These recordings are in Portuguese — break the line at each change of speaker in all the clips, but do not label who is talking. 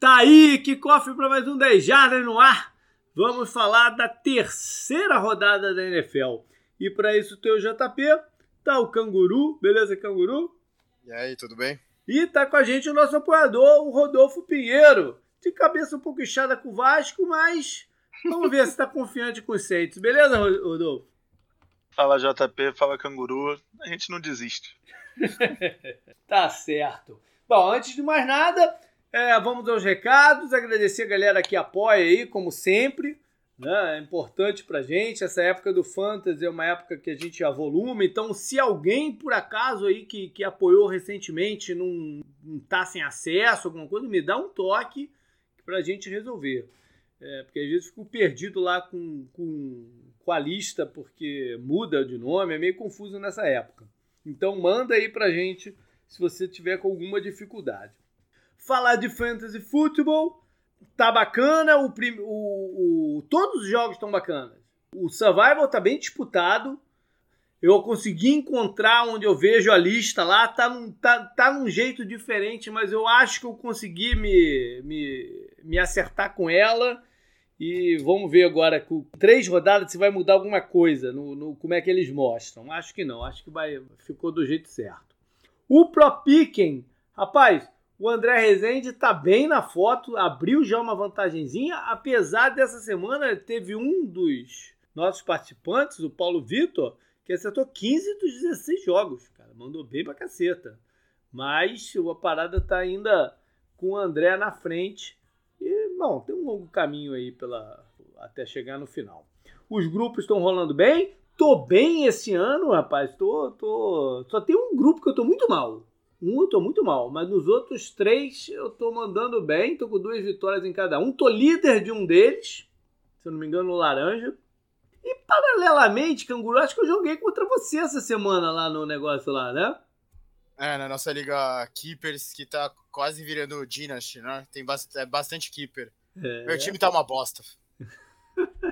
Tá aí, que cofre para mais um 10 Jardas no ar. Vamos falar da terceira rodada da NFL. E para isso tem o JP, tá o Canguru, beleza, Canguru?
E aí, tudo bem?
E tá com a gente o nosso apoiador, o Rodolfo Pinheiro. De cabeça um pouco inchada com o Vasco, mas vamos ver se tá confiante com os Saints. Beleza, Rodolfo?
Fala JP, fala Canguru. A gente não desiste.
tá certo. Bom, antes de mais nada, é, vamos aos recados, agradecer a galera que apoia aí, como sempre. Né? É importante pra gente. Essa época do Fantasy é uma época que a gente avolume. Então, se alguém, por acaso, aí que, que apoiou recentemente não, não tá sem acesso, alguma coisa, me dá um toque pra gente resolver. É, porque às vezes fico perdido lá com, com, com a lista, porque muda de nome, é meio confuso nessa época. Então manda aí pra gente se você tiver com alguma dificuldade falar de fantasy futebol. Tá bacana, o, o, o todos os jogos estão bacanas. O survival tá bem disputado. Eu consegui encontrar onde eu vejo a lista lá, tá num, tá, tá num jeito diferente, mas eu acho que eu consegui me, me, me acertar com ela. E vamos ver agora, com três rodadas, se vai mudar alguma coisa no, no como é que eles mostram. Acho que não, acho que vai, ficou do jeito certo. O Pro Picking, rapaz, o André Rezende tá bem na foto, abriu já uma vantagenzinha, apesar dessa semana teve um dos nossos participantes, o Paulo Vitor, que acertou 15 dos 16 jogos, cara, mandou bem pra caceta. Mas a parada tá ainda com o André na frente. E, bom, tem um longo caminho aí pela, até chegar no final. Os grupos estão rolando bem. Tô bem esse ano, rapaz. Tô, tô... Só tem um grupo que eu tô muito mal. Um eu tô muito mal, mas nos outros três eu tô mandando bem, tô com duas vitórias em cada um. Tô líder de um deles, se eu não me engano, o Laranja. E paralelamente, Canguru, acho que eu joguei contra você essa semana lá no negócio lá, né?
É, na nossa liga Keepers, que tá quase virando Dynasty, né? Tem é bastante Keeper. É. Meu time tá uma bosta.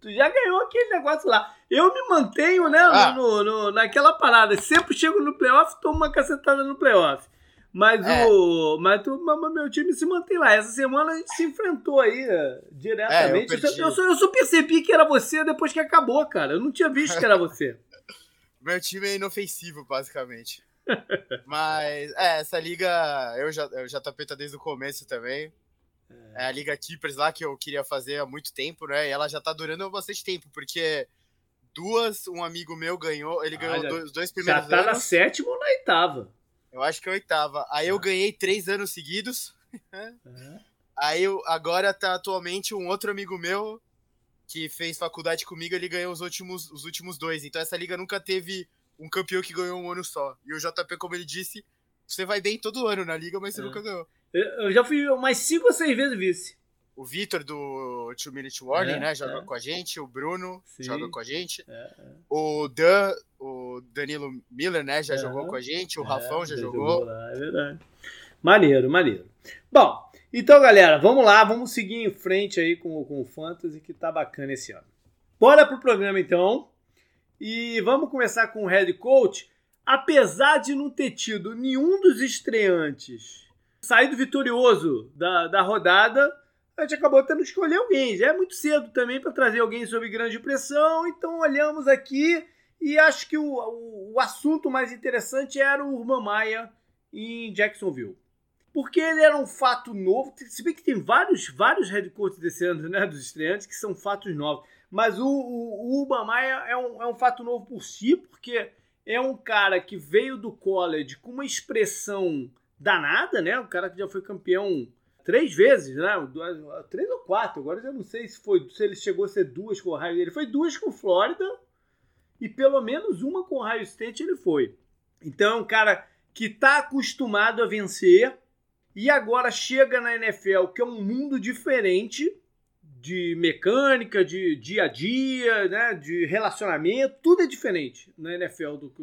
Tu já ganhou aquele negócio lá. Eu me mantenho, né, ah. no, no, naquela parada. Sempre chego no playoff, tomo uma cacetada no playoff. Mas é. o. Mas, tu, mas meu time se mantém lá. Essa semana a gente se enfrentou aí uh, diretamente. É, eu, eu, só, eu, só, percebi que era você depois que acabou, cara. Eu não tinha visto que era você.
meu time é inofensivo, basicamente. mas, é, essa liga eu já, eu já tapeta desde o começo também. É a Liga Keepers lá que eu queria fazer há muito tempo, né? E ela já tá durando bastante tempo, porque duas, um amigo meu ganhou, ele ganhou ah, os dois primeiros
anos. Já tá anos. na sétima ou na oitava?
Eu acho que é oitava. Aí eu ganhei três anos seguidos. Aí eu, agora tá atualmente um outro amigo meu que fez faculdade comigo, ele ganhou os últimos, os últimos dois. Então essa liga nunca teve um campeão que ganhou um ano só. E o JP, como ele disse, você vai bem todo ano na liga, mas você é. nunca ganhou.
Eu já fui umas 5 ou 6 vezes vice.
O Vitor do Two Minute Warning, é, né? Joga é. com a gente. O Bruno Sim. joga com a gente. É, é. o Dan, o Danilo Miller, né? Já jogou com a gente. O é, Rafão já, jogou.
jogou é verdade. Maneiro, maneiro. Bom, então, galera, vamos lá. Vamos seguir em frente aí com, com o Fantasy, que tá bacana esse ano. Bora pro programa, então. E vamos começar com o Head Coach. Apesar de não ter tido nenhum dos estreantes saído vitorioso da, da rodada, a gente acabou tendo que escolher alguém. Já é muito cedo também para trazer alguém sob grande pressão, então olhamos aqui e acho que o, o, o assunto mais interessante era o Urban Maia em Jacksonville. Porque ele era um fato novo, se bem que tem vários, vários head coaches desse ano, né, dos estreantes, que são fatos novos. Mas o, o, o Urban Maia é um, é um fato novo por si, porque é um cara que veio do college com uma expressão danada, né? O cara que já foi campeão três vezes, né? Três ou quatro, agora eu já não sei se foi se ele chegou a ser duas com o Ohio. Ele foi duas com Flórida e pelo menos uma com o Ohio State ele foi. Então é um cara que está acostumado a vencer e agora chega na NFL, que é um mundo diferente de mecânica, de dia a dia, né, de relacionamento, tudo é diferente na NFL do que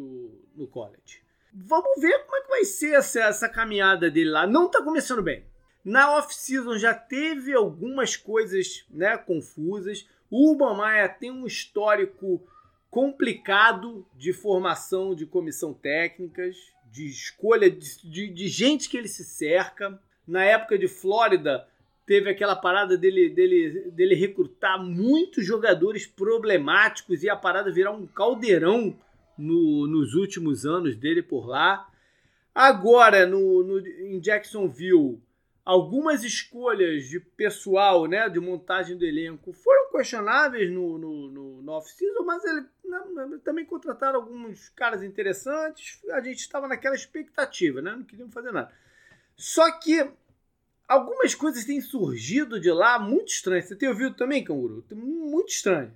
no college. Vamos ver como é que vai ser essa, essa caminhada dele lá. Não tá começando bem. Na off-season já teve algumas coisas né, confusas. O Urban Maia tem um histórico complicado de formação de comissão técnicas, de escolha de, de, de gente que ele se cerca. na época de Flórida, teve aquela parada dele, dele, dele recrutar muitos jogadores problemáticos e a parada virar um caldeirão no, nos últimos anos dele por lá. Agora, no, no, em Jacksonville, algumas escolhas de pessoal, né, de montagem do elenco, foram questionáveis no, no, no, no off-season, mas ele né, também contrataram alguns caras interessantes. A gente estava naquela expectativa, né? Não queríamos fazer nada. Só que algumas coisas têm surgido de lá muito estranhas. Você tem ouvido também, Canguru? Muito estranhas.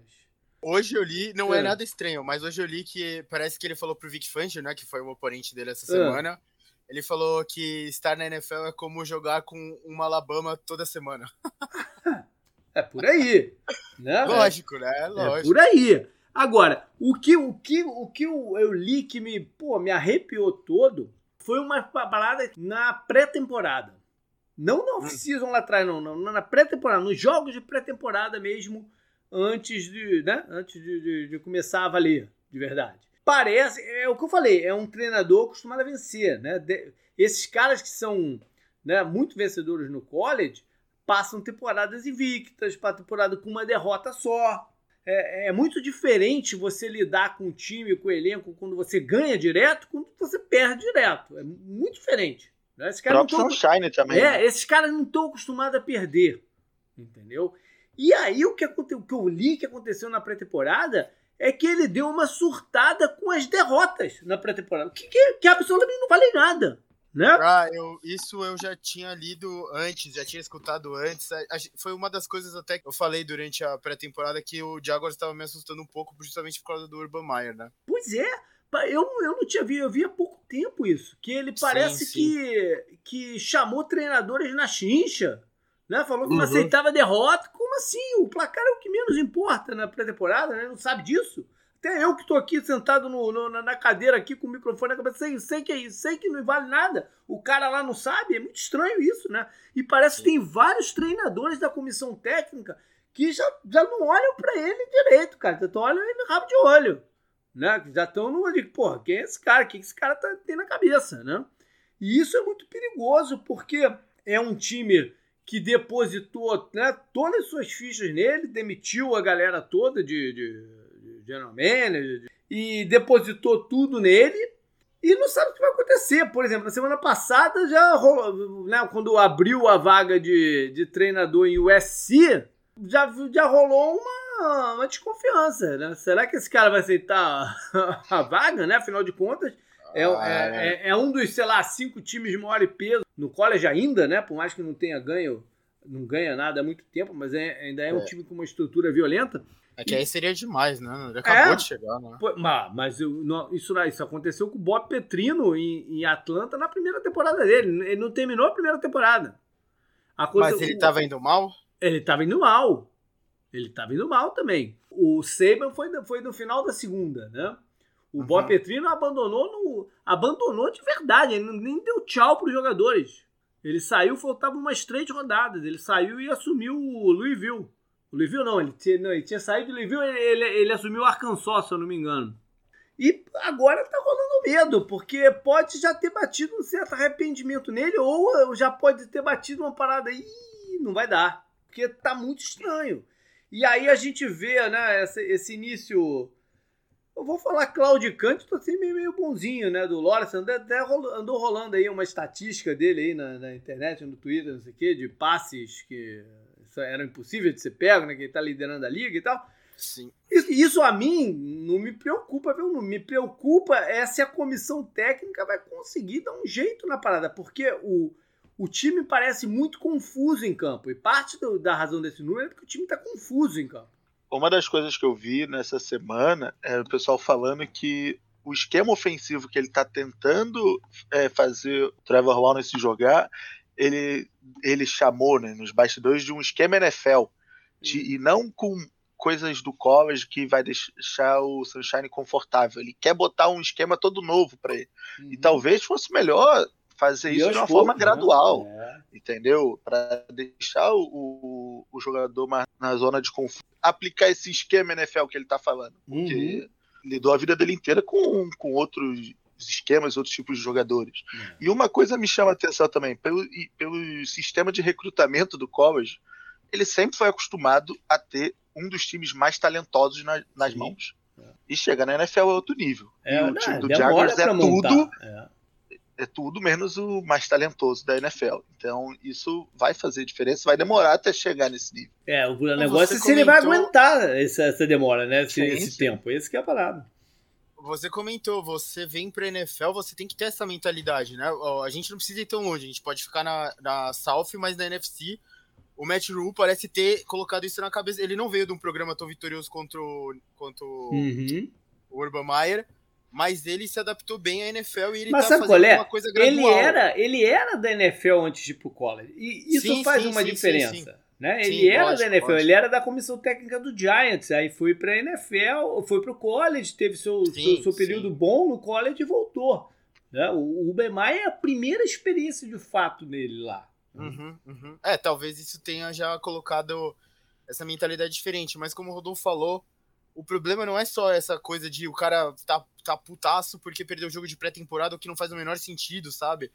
Hoje eu li, não é. é. nada estranho, mas hoje eu li que parece que ele falou pro Vic Fangio, né, que foi o oponente dele essa é. semana. Ele falou que estar na NFL é como jogar com uma Alabama toda semana.
é por aí, né?
Lógico, né? Lógico.
É por aí. Agora, o que, o que, o que eu, eu li que me, pô, me arrepiou todo foi uma parada na pré-temporada. Não na off-season lá atrás, não, não na pré-temporada, nos jogos de pré-temporada mesmo, antes de, né, antes de, de, de, começar a valer, de verdade. Parece, é o que eu falei, é um treinador acostumado a vencer, né? De, esses caras que são né, muito vencedores no college passam temporadas invictas, para temporada com uma derrota só. É, é, muito diferente você lidar com o time, com o elenco, quando você ganha direto, quando você perde direto. É muito diferente.
Né? Esses caras não Sunshine também.
É, né? esses caras não estão acostumados a perder. Entendeu? E aí o que, o que eu li que aconteceu na pré-temporada é que ele deu uma surtada com as derrotas na pré-temporada. Que, que, que absolutamente não vale nada. Né?
Ah, eu, isso eu já tinha lido antes, já tinha escutado antes. Foi uma das coisas até que eu falei durante a pré-temporada que o Jaguars estava me assustando um pouco justamente por causa do Urban Meyer, né?
Pois é, eu, eu não tinha visto, eu vi há pouco tempo isso. Que ele parece sim, sim. Que, que chamou treinadores na chincha, né? Falou que uhum. não aceitava derrota. Como assim? O placar é o que menos importa na pré-temporada, né? Não sabe disso? Até eu que estou aqui sentado no, no, na cadeira aqui com o microfone na cabeça, sei, sei que é isso, sei que não vale nada. O cara lá não sabe, é muito estranho isso, né? E parece Sim. que tem vários treinadores da comissão técnica que já, já não olham para ele direito, cara. Já estão olhando ele rabo de olho né? Já estão no de, porra, quem é esse cara? O que esse cara tá, tem na cabeça, né? E isso é muito perigoso, porque é um time que depositou né, todas as suas fichas nele, demitiu a galera toda de, de, de general manager e depositou tudo nele e não sabe o que vai acontecer. Por exemplo, na semana passada já rolou, né, quando abriu a vaga de, de treinador em USC, já, já rolou uma uma, desconfiança, né? Será que esse cara vai aceitar a vaga, né? Afinal de contas, é, ah, é, é, é, um dos, sei lá, cinco times de maior peso no college ainda, né? Por mais que não tenha ganho, não ganha nada há muito tempo, mas é, ainda é um é. time com uma estrutura violenta.
É que aí seria demais, né? Ele acabou é, de chegar, né?
Mas, mas isso, isso aconteceu com o Bob Petrino em, em Atlanta na primeira temporada dele. Ele não terminou a primeira temporada.
Coisa, mas ele estava indo mal?
Ele estava indo mal. Ele tá vindo mal também. O Saban foi, foi no final da segunda, né? O uhum. Bob Petrino abandonou no, abandonou de verdade, ele nem deu tchau para os jogadores. Ele saiu, faltava umas três rodadas. Ele saiu e assumiu o Louisville. O Louisville não, ele tinha, não, ele tinha saído de Louisville, ele, ele, ele assumiu o Arkansas, se eu não me engano. E agora tá rolando medo, porque pode já ter batido um certo arrependimento nele, ou já pode ter batido uma parada aí, não vai dar. Porque tá muito estranho. E aí a gente vê, né, esse, esse início. Eu vou falar claudicante, tô assim meio, meio bonzinho, né? Do Lawrence. Até, até andou rolando aí uma estatística dele aí na, na, internet, no Twitter, não sei o quê, de passes que eram impossíveis de ser pego, né? Que ele tá liderando a liga e tal.
Sim.
Isso, isso, a mim não me preocupa, viu? Não me preocupa é se a comissão técnica vai conseguir dar um jeito na parada, porque o, o time parece muito confuso em campo. E parte do, da razão desse número é porque o time está confuso em campo.
Uma das coisas que eu vi nessa semana é o pessoal falando que o esquema ofensivo que ele está tentando é, fazer o Trevor Lawrence jogar, ele, ele chamou né, nos bastidores de um esquema NFL. De, e não com coisas do college que vai deixar o Sunshine confortável. Ele quer botar um esquema todo novo para ele. Uhum. E talvez fosse melhor fazer isso de uma forma né? gradual, né? entendeu? Para deixar o, o, jogador mais na zona de conforto, aplicar esse esquema NFL que ele tá falando, porque uhum. lidou a vida dele inteira com, com outros esquemas, outros tipos de jogadores. É. E uma coisa me chama a atenção também, pelo, pelo sistema de recrutamento do college, ele sempre foi acostumado a ter um dos times mais talentosos na, nas Sim. mãos. É. E chega na NFL é outro nível.
É,
e
o time do Jaguars é tudo. É.
é. tudo menos o mais talentoso da NFL. Então, isso vai fazer diferença, vai demorar até chegar nesse nível.
É, o negócio é se comentou... ele vai aguentar essa, essa demora, né? Esse, esse tempo. Esse que é a parada
você comentou, você vem pra NFL, você tem que ter essa mentalidade, né? A gente não precisa ir tão longe, a gente pode ficar na, na South, mas na NFC, o Matt Rule parece ter colocado isso na cabeça. Ele não veio de um programa tão vitorioso contra o, contra
uhum.
o Urban Meyer, mas ele se adaptou bem à NFL e ele
mas
tá fazendo
é?
uma coisa gradual.
Ele era, ele era da NFL antes de ir pro college, e isso sim, faz sim, uma sim, diferença. Né? Ele era lógico, da NFL, lógico. ele era da comissão técnica do Giants, aí foi para NFL, foi para o college, teve seu, seu, seu, período bom no college e voltou. Né? O, o Bemai é a primeira experiência de fato dele lá.
Uhum, uhum. É, talvez isso tenha já colocado essa mentalidade diferente, mas como o Rodolfo falou, o problema não é só essa coisa de o cara tá, tá putaço porque perdeu o jogo de pré-temporada, o que não faz o menor sentido, sabe?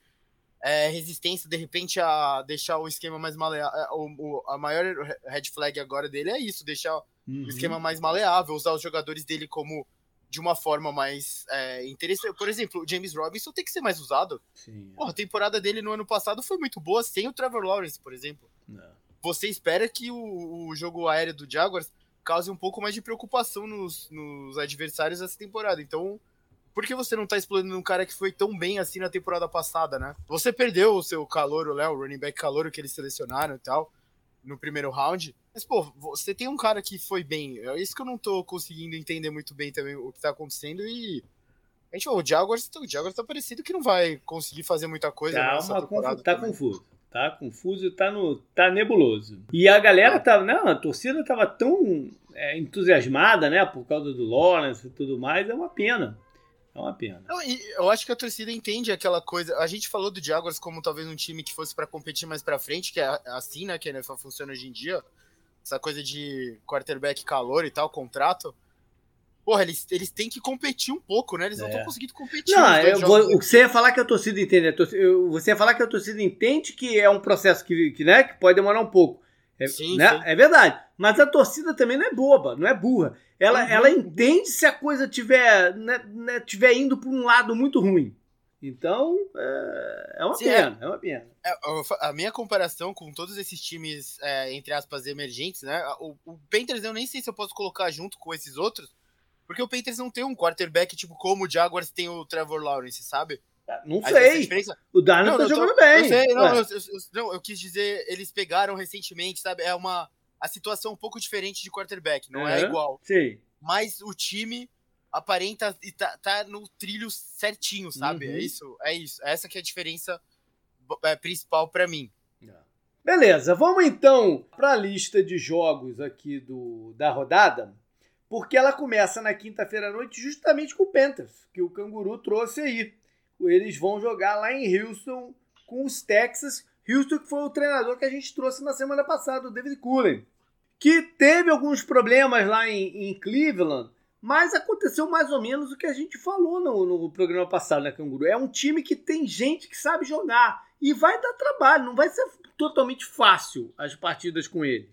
é, resistência, de repente, a deixar o esquema mais maleável. É, o, o, a maior red flag agora dele é isso, deixar uhum. o esquema mais maleável, usar os jogadores dele como de uma forma mais é, interessante. Por exemplo, o James Robinson tem que ser mais usado.
Sim,
é. Porra, a temporada dele no ano passado foi muito boa, sem o Trevor Lawrence, por exemplo.
Não.
Você espera que o, o, jogo aéreo do Jaguars cause um pouco mais de preocupação nos, nos adversários essa temporada. Então, por que você não tá explodindo um cara que foi tão bem assim na temporada passada, né? Você perdeu o seu calor, o Léo, o running back calor que eles selecionaram e tal, no primeiro round. Mas, pô, você tem um cara que foi bem. É isso que eu não tô conseguindo entender muito bem também o que tá acontecendo e. A gente, o Jaguars, o Jaguars tá parecido que não vai conseguir fazer muita coisa
tá nessa temporada. Tá também. confuso. Tá confuso, tá, no, tá nebuloso. E a galera tá. Não, a torcida tava tão é, entusiasmada, né? Por causa do Lawrence e tudo mais, é uma pena. É uma pena.
Não, eu acho que a torcida entende aquela coisa. A gente falou do Jaguars como talvez um time que fosse para competir mais para frente, que é assim, né, que a NFL funciona hoje em dia. Essa coisa de quarterback calor e tal, contrato. Porra, eles, eles têm que competir um pouco, né? Eles não estão é. conseguindo competir.
Não, eu vou, o que você ia falar que a torcida entende. A torcida, você ia falar que a torcida entende que é um processo que, que, né, que pode demorar um pouco. É, sim, né? sim. é verdade. Mas a torcida também não é boba, não é burra. Ela, uhum. ela entende se a coisa tiver, né, né, tiver indo para um lado muito ruim. Então, é, é uma Sim, é. pena, é, é, uma pena.
a minha comparação com todos esses times, é, entre aspas, emergentes, né? O, o Panthers eu nem sei se eu posso colocar junto com esses outros, porque o Panthers não tem um quarterback tipo como o Jaguars tem o Trevor Lawrence, sabe?
Não sei. O Darnold tá jogando tô, bem.
Eu sei, não, eu, eu, não, eu quis dizer, eles pegaram recentemente, sabe? É uma a situação um pouco diferente de quarterback, não é, é igual.
Sim.
Mas o time aparenta e tá, tá no trilho certinho, sabe? É uhum. É isso, é isso. Essa que é a diferença é, principal para mim. É.
Beleza, vamos então para a lista de jogos aqui do, da rodada, porque ela começa na quinta-feira à noite justamente com o Panthers, que o Canguru trouxe aí. Eles vão jogar lá em Houston com os Texas. Houston que foi o treinador que a gente trouxe na semana passada, o David Cullen, que teve alguns problemas lá em, em Cleveland, mas aconteceu mais ou menos o que a gente falou no, no programa passado, né, Canguru? É um time que tem gente que sabe jogar e vai dar trabalho, não vai ser totalmente fácil as partidas com eles.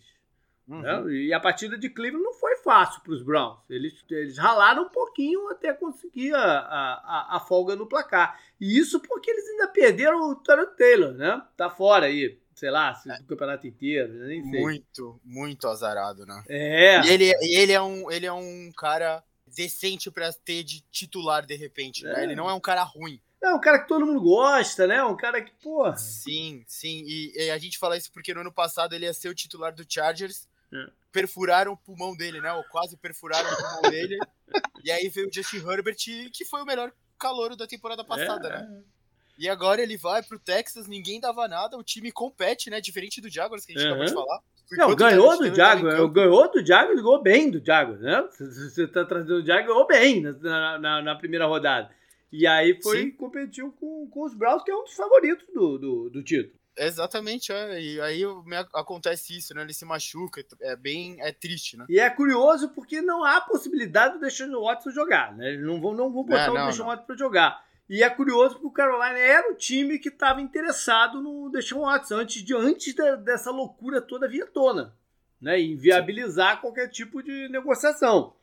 Uhum. Né? E a partida de Cleveland não foi fácil para os Browns. Eles, eles ralaram um pouquinho até conseguir a, a, a, folga no placar. E isso porque eles ainda perderam o Tarot Taylor, né? Tá fora aí. Sei lá, é. do campeonato inteiro, nem sei.
Muito, muito azarado, né?
É.
E ele, ele, é, um, ele é um cara decente para ter de titular de repente, né? é. né? Ele não é um cara ruim.
É um cara que todo mundo gosta, né? Um cara que, porra.
Sim, sim. E, e, a gente fala isso porque no ano passado ele ia ser o titular do Chargers é. Perfuraram o pulmão dele, né? Ou quase perfuraram o pulmão dele. E aí veio o Justin Herbert, que foi o melhor calouro da temporada passada, é. né? E agora ele vai pro Texas, ninguém dava nada, o time compete, né? Diferente do Jaguars, que a gente uhum. acabou de falar.
Não, ganhou do Jaguars, ganhou do Jaguars, ganhou bem do Jaguars, né? Você tá trazendo o Jaguars, ganhou bem na, na, na, primeira rodada. E aí foi, Sim. competiu com, com os Browns, que é um dos favoritos do, do, do título.
Exatamente, é. E aí acontece isso, né? Ele se machuca, é bem é triste, né?
E é curioso porque não há possibilidade do Deshaun Watson jogar, né? Eles não vão, não vão botar é, não, o Deshaun Watson para jogar. E é curioso porque o Carolina era o time que estava interessado no Deshaun Watson antes, de, antes de, dessa loucura toda vir à tona, né? Viabilizar Sim. qualquer tipo de negociação.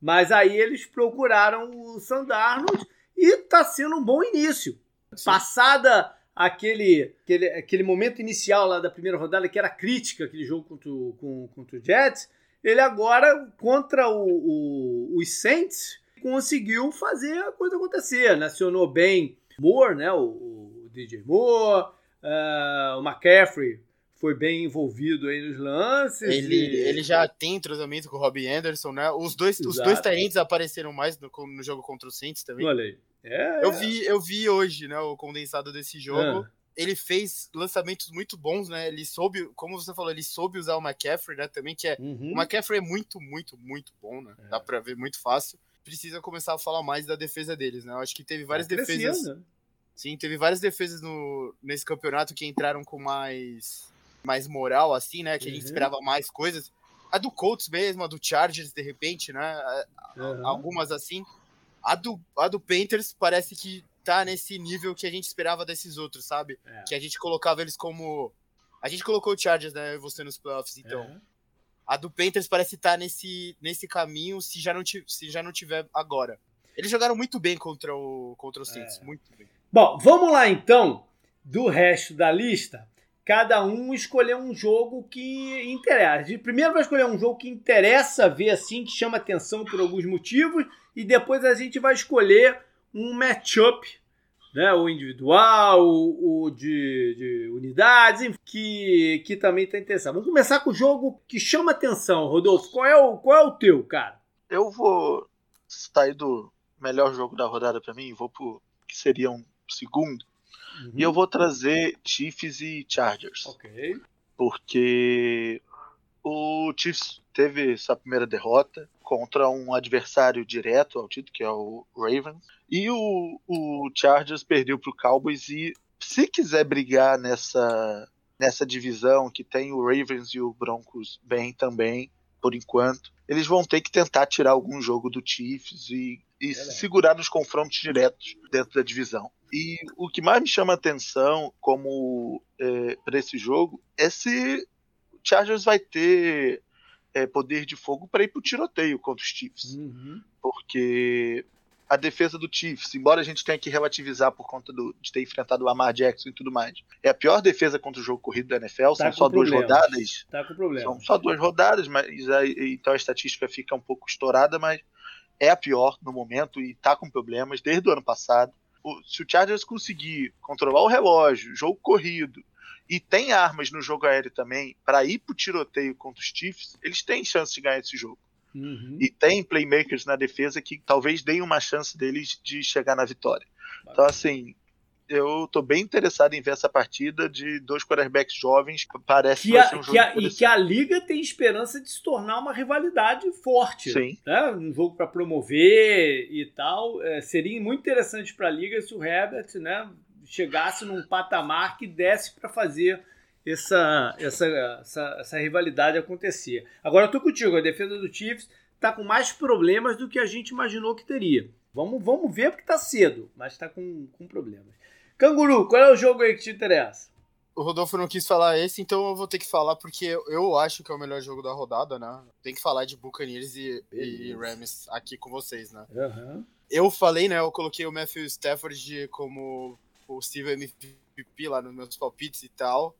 Mas aí eles procuraram o Sandarnold e está sendo um bom início. Sim. Passada aquele, aquele, aquele momento inicial lá da primeira rodada, que era crítica, aquele jogo contra o, com, contra o Jets, ele agora, contra o, o, os Saints, conseguiu fazer a coisa acontecer. Nacionou bem Moore, né? O, o DJ Moore, uh, o McCaffrey foi bem envolvido aí nos lances.
Ele, e... ele já tem entrosamento com o Robbie Anderson, né? Os dois, os dois apareceram mais no, no jogo contra o Saints também.
Olha aí.
É, eu, vi, eu vi hoje, né, o condensado desse jogo. É. Ele fez lançamentos muito bons, né? Ele soube, como você falou, ele soube usar o McCaffrey, né? Também que é. Uhum. O McCaffrey é muito, muito, muito bom, né? É. Dá pra ver muito fácil. Precisa começar a falar mais da defesa deles, né? Eu acho que teve várias tá defesas. Sim, teve várias defesas no, nesse campeonato que entraram com mais, mais moral, assim, né? Que a gente uhum. esperava mais coisas. A do Colts mesmo, a do Chargers, de repente, né? Uhum. Algumas assim. A do, a do Panthers parece que tá nesse nível que a gente esperava desses outros, sabe? É. Que a gente colocava eles como. A gente colocou o Chargers, né? Você nos playoffs, então. É. A do Panthers parece estar tá nesse, nesse caminho se já, não se já não tiver agora. Eles jogaram muito bem contra o, contra o Saints, é. muito bem.
Bom, vamos lá então, do resto da lista. Cada um escolher um jogo que interessa. Primeiro vai escolher um jogo que interessa ver assim, que chama atenção por alguns motivos e depois a gente vai escolher um matchup, né, o individual, o, o de, de, unidades, que, que também está interessante. Vamos começar com o jogo que chama atenção, Rodolfo. Qual é o, qual é o teu, cara?
Eu vou sair do melhor jogo da rodada para mim, vou pro que seria um segundo. Uhum. E eu vou trazer Chiefs e Chargers.
Ok.
Porque o Chiefs teve sua primeira derrota contra um adversário direto ao título, que é o Ravens. E o, o Chargers perdeu para o Cowboys. E se quiser brigar nessa, nessa divisão que tem o Ravens e o Broncos bem também, por enquanto, eles vão ter que tentar tirar algum jogo do Chiefs e, e é segurar nos confrontos diretos dentro da divisão. E o que mais me chama atenção como é, para esse jogo é se Chargers vai ter é, poder de fogo para ir pro tiroteio contra os Chiefs. Uhum. Porque a defesa do Chiefs, embora a gente tenha que relativizar por conta do, de ter enfrentado o Lamar Jackson e tudo mais, é a pior defesa contra o jogo corrido da NFL. Tá são só duas rodadas.
Tá com problema.
São só duas rodadas, mas aí, então a estatística fica um pouco estourada, mas é a pior no momento e tá com problemas desde o ano passado. O, se o Chargers conseguir controlar o relógio, jogo corrido, e tem armas no jogo aéreo também para ir pro tiroteio contra os Chiefs, eles têm chance de ganhar esse jogo. Uhum. E tem playmakers na defesa que talvez deem uma chance deles de chegar na vitória. Então, assim, eu tô bem interessado em ver essa partida de dois quarterbacks jovens. Parece
que, a, um jogo que a, E que a liga tem esperança de se tornar uma rivalidade forte.
Sim.
Né? Um jogo para promover e tal. É, seria muito interessante para a liga se o Herbert né, chegasse num patamar que desse para fazer essa, essa, essa, essa, rivalidade acontecer. Agora eu tô contigo, a defesa do Chiefs está com mais problemas do que a gente imaginou que teria. Vamos, vamos ver porque está cedo, mas está com, com problemas. Canguru, qual é o jogo aí que te interessa?
O Rodolfo não quis falar esse, então eu vou ter que falar porque eu acho que é o melhor jogo da rodada, né? Tem que falar de Buccaneers e, e Rams aqui com vocês, né?
Uhum.
Eu falei, né? Eu coloquei o Matthew Stafford como possível MVP lá nos meus palpites e tal.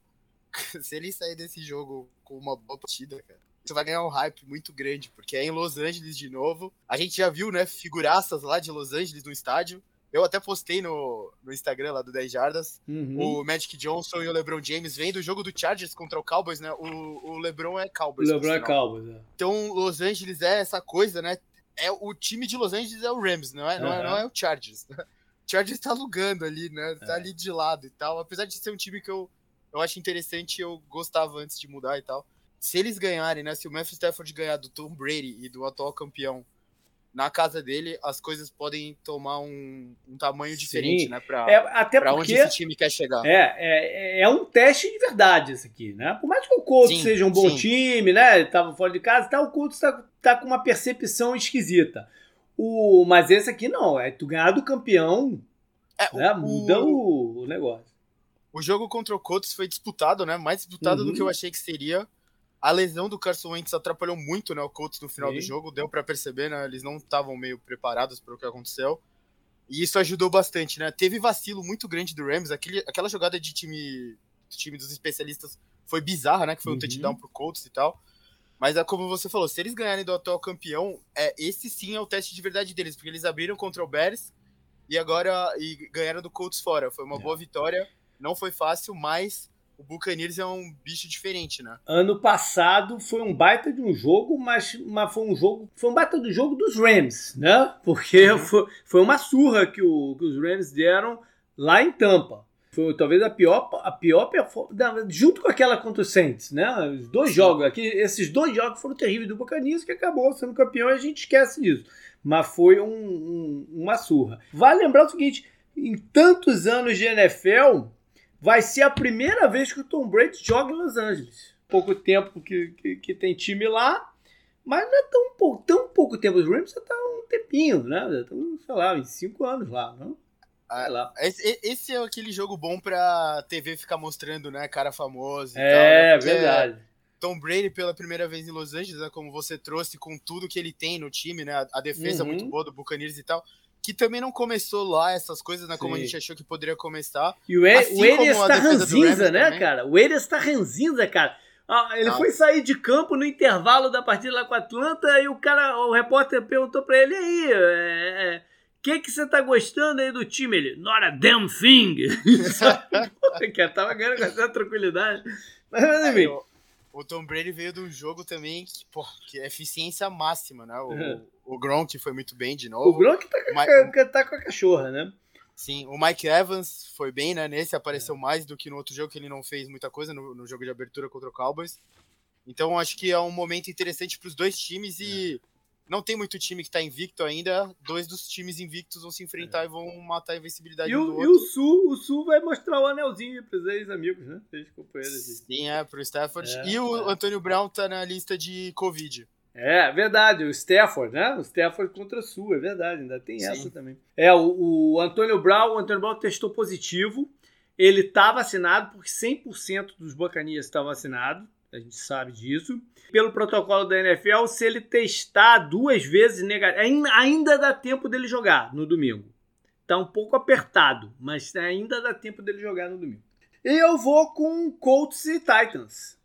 Se ele sair desse jogo com uma boa partida, cara, você vai ganhar um hype muito grande, porque é em Los Angeles de novo. A gente já viu, né, figuraças lá de Los Angeles no estádio. Eu até postei no, no Instagram lá do 10 Jardas. Uhum. O Magic Johnson e o LeBron James vêm do jogo do Chargers contra o Cowboys, né? O, o LeBron é Cowboys.
O LeBron é Cowboys, é.
Então, Los Angeles é essa coisa, né? É, o time de Los Angeles é o Rams, não é, uhum. não é, não é o Chargers. Chargers tá alugando ali, né? Tá é. ali de lado e tal. Apesar de ser um time que eu, eu acho interessante, eu gostava antes de mudar e tal. Se eles ganharem, né? Se o Matthew Stafford ganhar do Tom Brady e do atual campeão na casa dele, as coisas podem tomar um, um tamanho diferente, Sim. né? Pra,
é, até pra
porque, onde esse time quer chegar.
É, é, é um teste de verdade esse aqui, né? Por mais que o Colts seja um bom sim. time, né? Tava fora de casa, tá, o Colts tá, tá com uma percepção esquisita. O, mas esse aqui não, é tu ganhar do campeão É, né? Muda o, o negócio.
O jogo contra o Colts foi disputado, né? Mais disputado uhum. do que eu achei que seria. A lesão do Carson Wentz atrapalhou muito, né? O Colts no final Sim. do jogo, deu para perceber, né? Eles não estavam meio preparados para o que aconteceu. E isso ajudou bastante, né? Teve vacilo muito grande do Rams, aquele, aquela jogada de time, do time dos especialistas foi bizarra, né? Que foi um uhum. touchdown pro Colts e tal. Mas é como você falou, se eles ganharem do atual campeão, é, esse sim é o teste de verdade deles, porque eles abriram contra o Bears e agora e ganharam do Colts fora. Foi uma é. boa vitória, não foi fácil, mas o Buccaneers é um bicho diferente, né?
Ano passado foi um baita de um jogo, mas, mas foi um jogo, foi um baita do jogo dos Rams, né? Porque uhum. foi, foi uma surra que, o, que os Rams deram lá em Tampa. Foi talvez a pior, a pior performance, junto com aquela contra o Saints, né? Os dois Sim. jogos aqui, esses dois jogos foram terríveis do Buccaneers, que acabou sendo campeão e a gente esquece disso. Mas foi um, um, uma surra. Vale lembrar o seguinte: em tantos anos de NFL, vai ser a primeira vez que o Tom Brady joga em Los Angeles. Pouco tempo que, que, que tem time lá, mas não é tão pouco, tão pouco tempo. Os Rams já estão tá um tempinho, né? Estão, sei lá, em cinco anos lá, não?
Ah, esse, esse, é aquele jogo bom pra TV ficar mostrando, né, cara famoso
e é, tal. Né? verdade.
Tom Brady pela primeira vez em Los Angeles, né, como você trouxe, com tudo que ele tem no time, né, a defesa uhum. muito boa do Buccaneers e tal, que também não começou lá essas coisas, né, Sim. como a gente achou que poderia começar.
E o, assim o Elias tá ranzinza, né, também. cara? O Elias tá ranzinza, cara. Ah, ele ah. foi sair de campo no intervalo da partida lá com a Atlanta e o cara, o repórter perguntou para ele aí, é, é que que você tá gostando aí do time? Ele, not a damn thing. que tava ganhando com essa tranquilidade. Mas, mas enfim.
o, o, Tom Brady veio de um jogo também que, pô, que é eficiência máxima, né? O, uhum. o Gronk foi muito bem de novo.
O Gronk tá com, a, tá com a cachorra, né?
Sim, o Mike Evans foi bem, né? Nesse apareceu é. mais do que no outro jogo, que ele não fez muita coisa no, no jogo de abertura contra o Cowboys. Então acho que é um momento interessante para os dois times e é não tem muito time que tá invicto ainda. Dois dos times invictos vão se enfrentar é. e vão matar a invencibilidade
e
o,
do outro. E o Sul, o Sul vai mostrar o anelzinho pros ex-amigos, né? Ex-companheiros.
Sim, é, pro Stafford. É, e o é. Antônio Brown tá na lista de Covid.
É, verdade, o Stafford, né? O Stafford contra o Sul, é verdade, ainda tem Sim. essa também. É, o, o Antônio Brown, o Antônio Brown testou positivo. Ele tá vacinado, porque 100% dos Bacanias estão vacinados a gente sabe disso. Pelo protocolo da NFL, se ele testar duas vezes negativo, ainda dá tempo dele jogar no domingo. Tá um pouco apertado, mas ainda dá tempo dele jogar no domingo. E eu vou com Colts e Titans.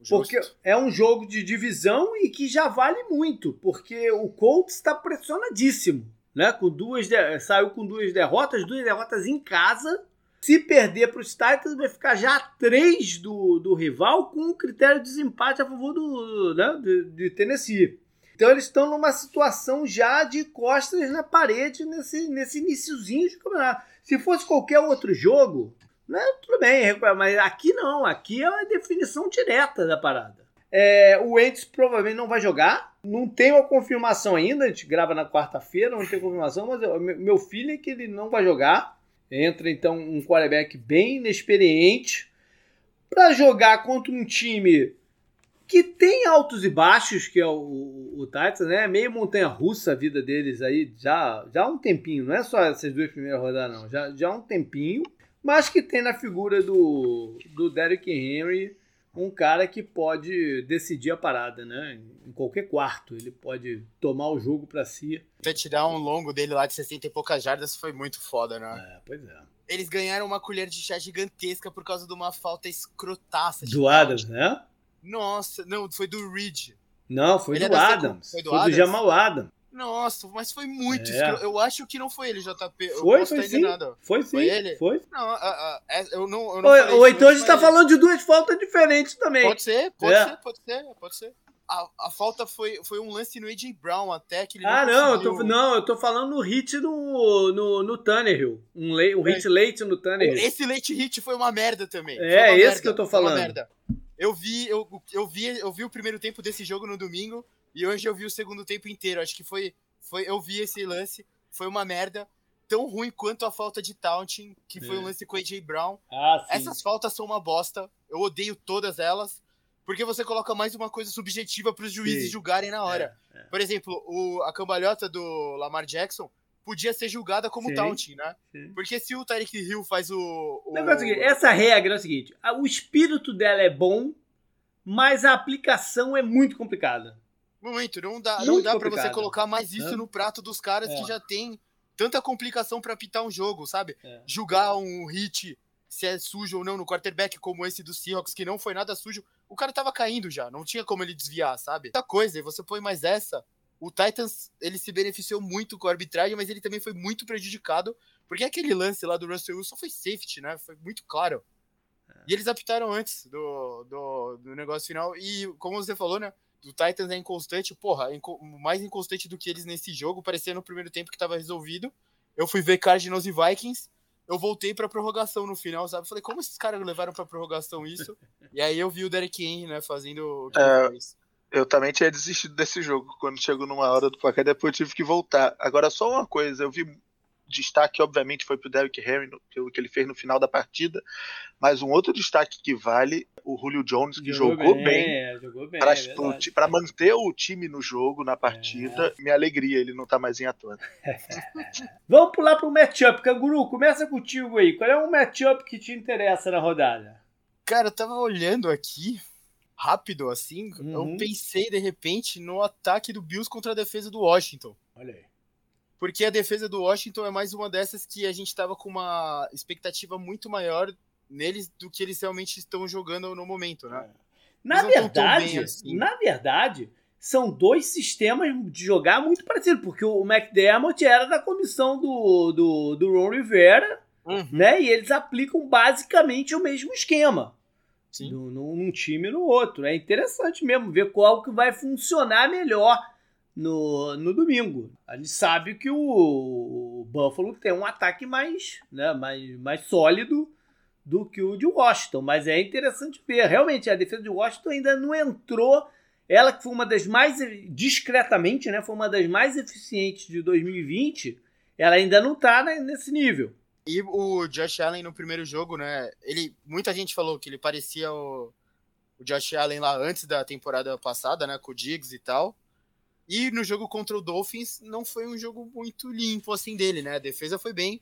Justo. Porque é um jogo de divisão e que já vale muito, porque o Colts está pressionadíssimo, né? Com duas saiu com duas derrotas, duas derrotas em casa se perder para os Titans, vai ficar já três do, do rival com um critério de desempate a favor do, né, de, de Tennessee. Então eles estão numa situação já de costas na parede nesse, nesse iníciozinho de campeonato. Se fosse qualquer outro jogo, né, tudo bem, mas aqui não, aqui é a definição direta da parada. É, o Wentz provavelmente não vai jogar. Não tem uma confirmação ainda. A gente grava na quarta-feira, não tem confirmação, mas eu, meu filho é que ele não vai jogar. Entra então um quarterback bem inexperiente para jogar contra um time que tem altos e baixos, que é o, o Titans, né? Meio montanha russa a vida deles aí já, já há um tempinho, não é só essas duas primeiras rodadas, não, já, já há um tempinho, mas que tem na figura do, do Derrick Henry um cara que pode decidir a parada, né? Em qualquer quarto, ele pode tomar o jogo para si.
O um longo dele lá de 60 e poucas jardas foi muito foda, né?
É, pois é.
Eles ganharam uma colher de chá gigantesca por causa de uma falta escrotaça.
Do Adams, né?
Nossa, não, foi do Reed.
Não, foi Ele do Adams. Foi do, foi do Jamal Adams.
Nossa, mas foi muito é. escuro. Eu acho que não foi ele, JP. Eu
foi, foi sim. Nada. Foi sim. Foi
ele?
Foi.
Não, a, a, a, eu não. Eu não
ou, ou então a gente tá falando de duas faltas diferentes também.
Pode ser, pode é. ser, pode ser, pode ser. A, falta foi, foi um lance no AJ Brown até que ele
Ah, não, não, eu tô, não, eu tô falando no hit no, no, no Tannehill. Um, late, um hit late no Tannehill.
Esse late hit foi uma merda também.
É, esse merda, que eu tô falando.
Eu vi, eu, eu, vi, eu vi o primeiro tempo desse jogo no domingo e hoje eu vi o segundo tempo inteiro. Acho que foi foi, eu vi esse lance, foi uma merda. Tão ruim quanto a falta de taunting, que foi um lance com o AJ Brown.
Ah,
Essas faltas são uma bosta. Eu odeio todas elas. Porque você coloca mais uma coisa subjetiva para os juízes sim. julgarem na hora. É, é. Por exemplo, o, a cambalhota do Lamar Jackson podia ser julgada como Sim. taunting, né? Sim. Porque se o Tyreek Hill faz o. o...
É o seguinte, essa regra é o seguinte: o espírito dela é bom, mas a aplicação é muito complicada.
Muito, não dá, muito não dá para você colocar mais isso no prato dos caras é. que já tem tanta complicação para apitar um jogo, sabe? É. Julgar um hit se é sujo ou não no quarterback, como esse do Seahawks, que não foi nada sujo. O cara tava caindo já, não tinha como ele desviar, sabe? Muita coisa, e você põe mais essa. O Titans, ele se beneficiou muito com a arbitragem, mas ele também foi muito prejudicado, porque aquele lance lá do Russell Wilson foi safety, né? Foi muito claro. É. E eles apitaram antes do, do, do negócio final. E, como você falou, né? Do Titans é inconstante, porra, mais inconstante do que eles nesse jogo, parecia no primeiro tempo que tava resolvido. Eu fui ver Cardinals e Vikings, eu voltei pra prorrogação no final, sabe? Falei, como esses caras levaram pra prorrogação isso? e aí eu vi o Derek Henry, né, fazendo o que
é, Eu também tinha desistido desse jogo quando chegou numa hora do placar, depois eu tive que voltar. Agora, só uma coisa, eu vi destaque, obviamente, foi para o Derrick Henry, pelo que ele fez no final da partida. Mas um outro destaque que vale, o Julio Jones, que jogou, jogou bem, bem, é, bem para é manter o time no jogo, na partida. É. Minha alegria, ele não tá mais em Atlanta.
Vamos pular para o matchup. Canguru, começa contigo aí. Qual é o matchup que te interessa na rodada?
Cara, eu tava olhando aqui, rápido assim, uhum. eu pensei de repente no ataque do Bills contra a defesa do Washington.
Olha aí
porque a defesa do Washington é mais uma dessas que a gente estava com uma expectativa muito maior neles do que eles realmente estão jogando no momento, né?
Na verdade, assim. na verdade, são dois sistemas de jogar muito parecidos, porque o McDermott era da comissão do, do, do Ron Rivera, uhum. né? E eles aplicam basicamente o mesmo esquema. Sim. Num, num time e no outro. É interessante mesmo ver qual que vai funcionar melhor no, no domingo. A gente sabe que o, Buffalo tem um ataque mais, né, mais, mais sólido do que o de Washington, mas é interessante ver. Realmente, a defesa de Washington ainda não entrou. Ela que foi uma das mais, discretamente, né, foi uma das mais eficientes de 2020, ela ainda não está né, nesse nível.
E o Josh Allen no primeiro jogo, né, ele, muita gente falou que ele parecia o, o Josh Allen lá antes da temporada passada, né, com o Diggs e tal. E no jogo contra o Dolphins não foi um jogo muito limpo assim dele, né? A defesa foi bem.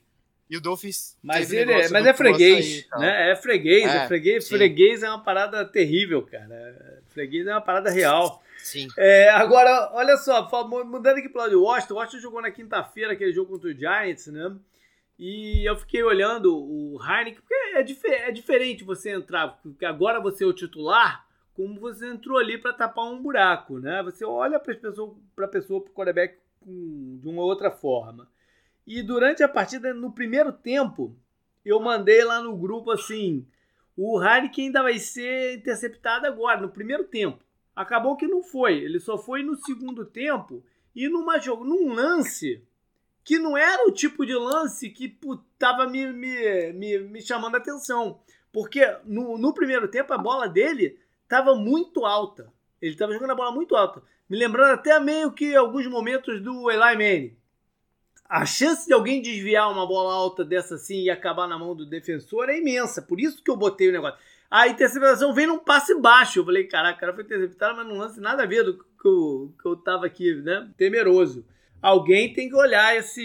E o Dolphins.
Mas ele é, mas é freguês, né? É freguês, é, é freguês. Sim. Freguês é uma parada terrível, cara. Freguês é uma parada real.
Sim.
É, agora, olha só, mudando aqui para o lado Washington, o Washington jogou na quinta-feira aquele jogo contra o Giants, né? E eu fiquei olhando o Heineken, porque é, dif é diferente você entrar, porque agora você é o titular, como você entrou ali para tapar um buraco, né? Você olha para a pessoa, para o quarterback de uma outra forma. E durante a partida, no primeiro tempo, eu mandei lá no grupo assim: o Heineken ainda vai ser interceptado agora, no primeiro tempo. Acabou que não foi, ele só foi no segundo tempo e numa jogo, num lance que não era o tipo de lance que estava me, me, me, me chamando a atenção. Porque no, no primeiro tempo a bola dele estava muito alta. Ele estava jogando a bola muito alta. Me lembrando até meio que alguns momentos do Eli Manning. A chance de alguém desviar uma bola alta dessa assim e acabar na mão do defensor é imensa. Por isso que eu botei o negócio. A interceptação vem num passe baixo. Eu falei, caraca, o cara foi interceptado, mas não lance nada a ver do que eu, que eu tava aqui, né? Temeroso. Alguém tem que olhar esse,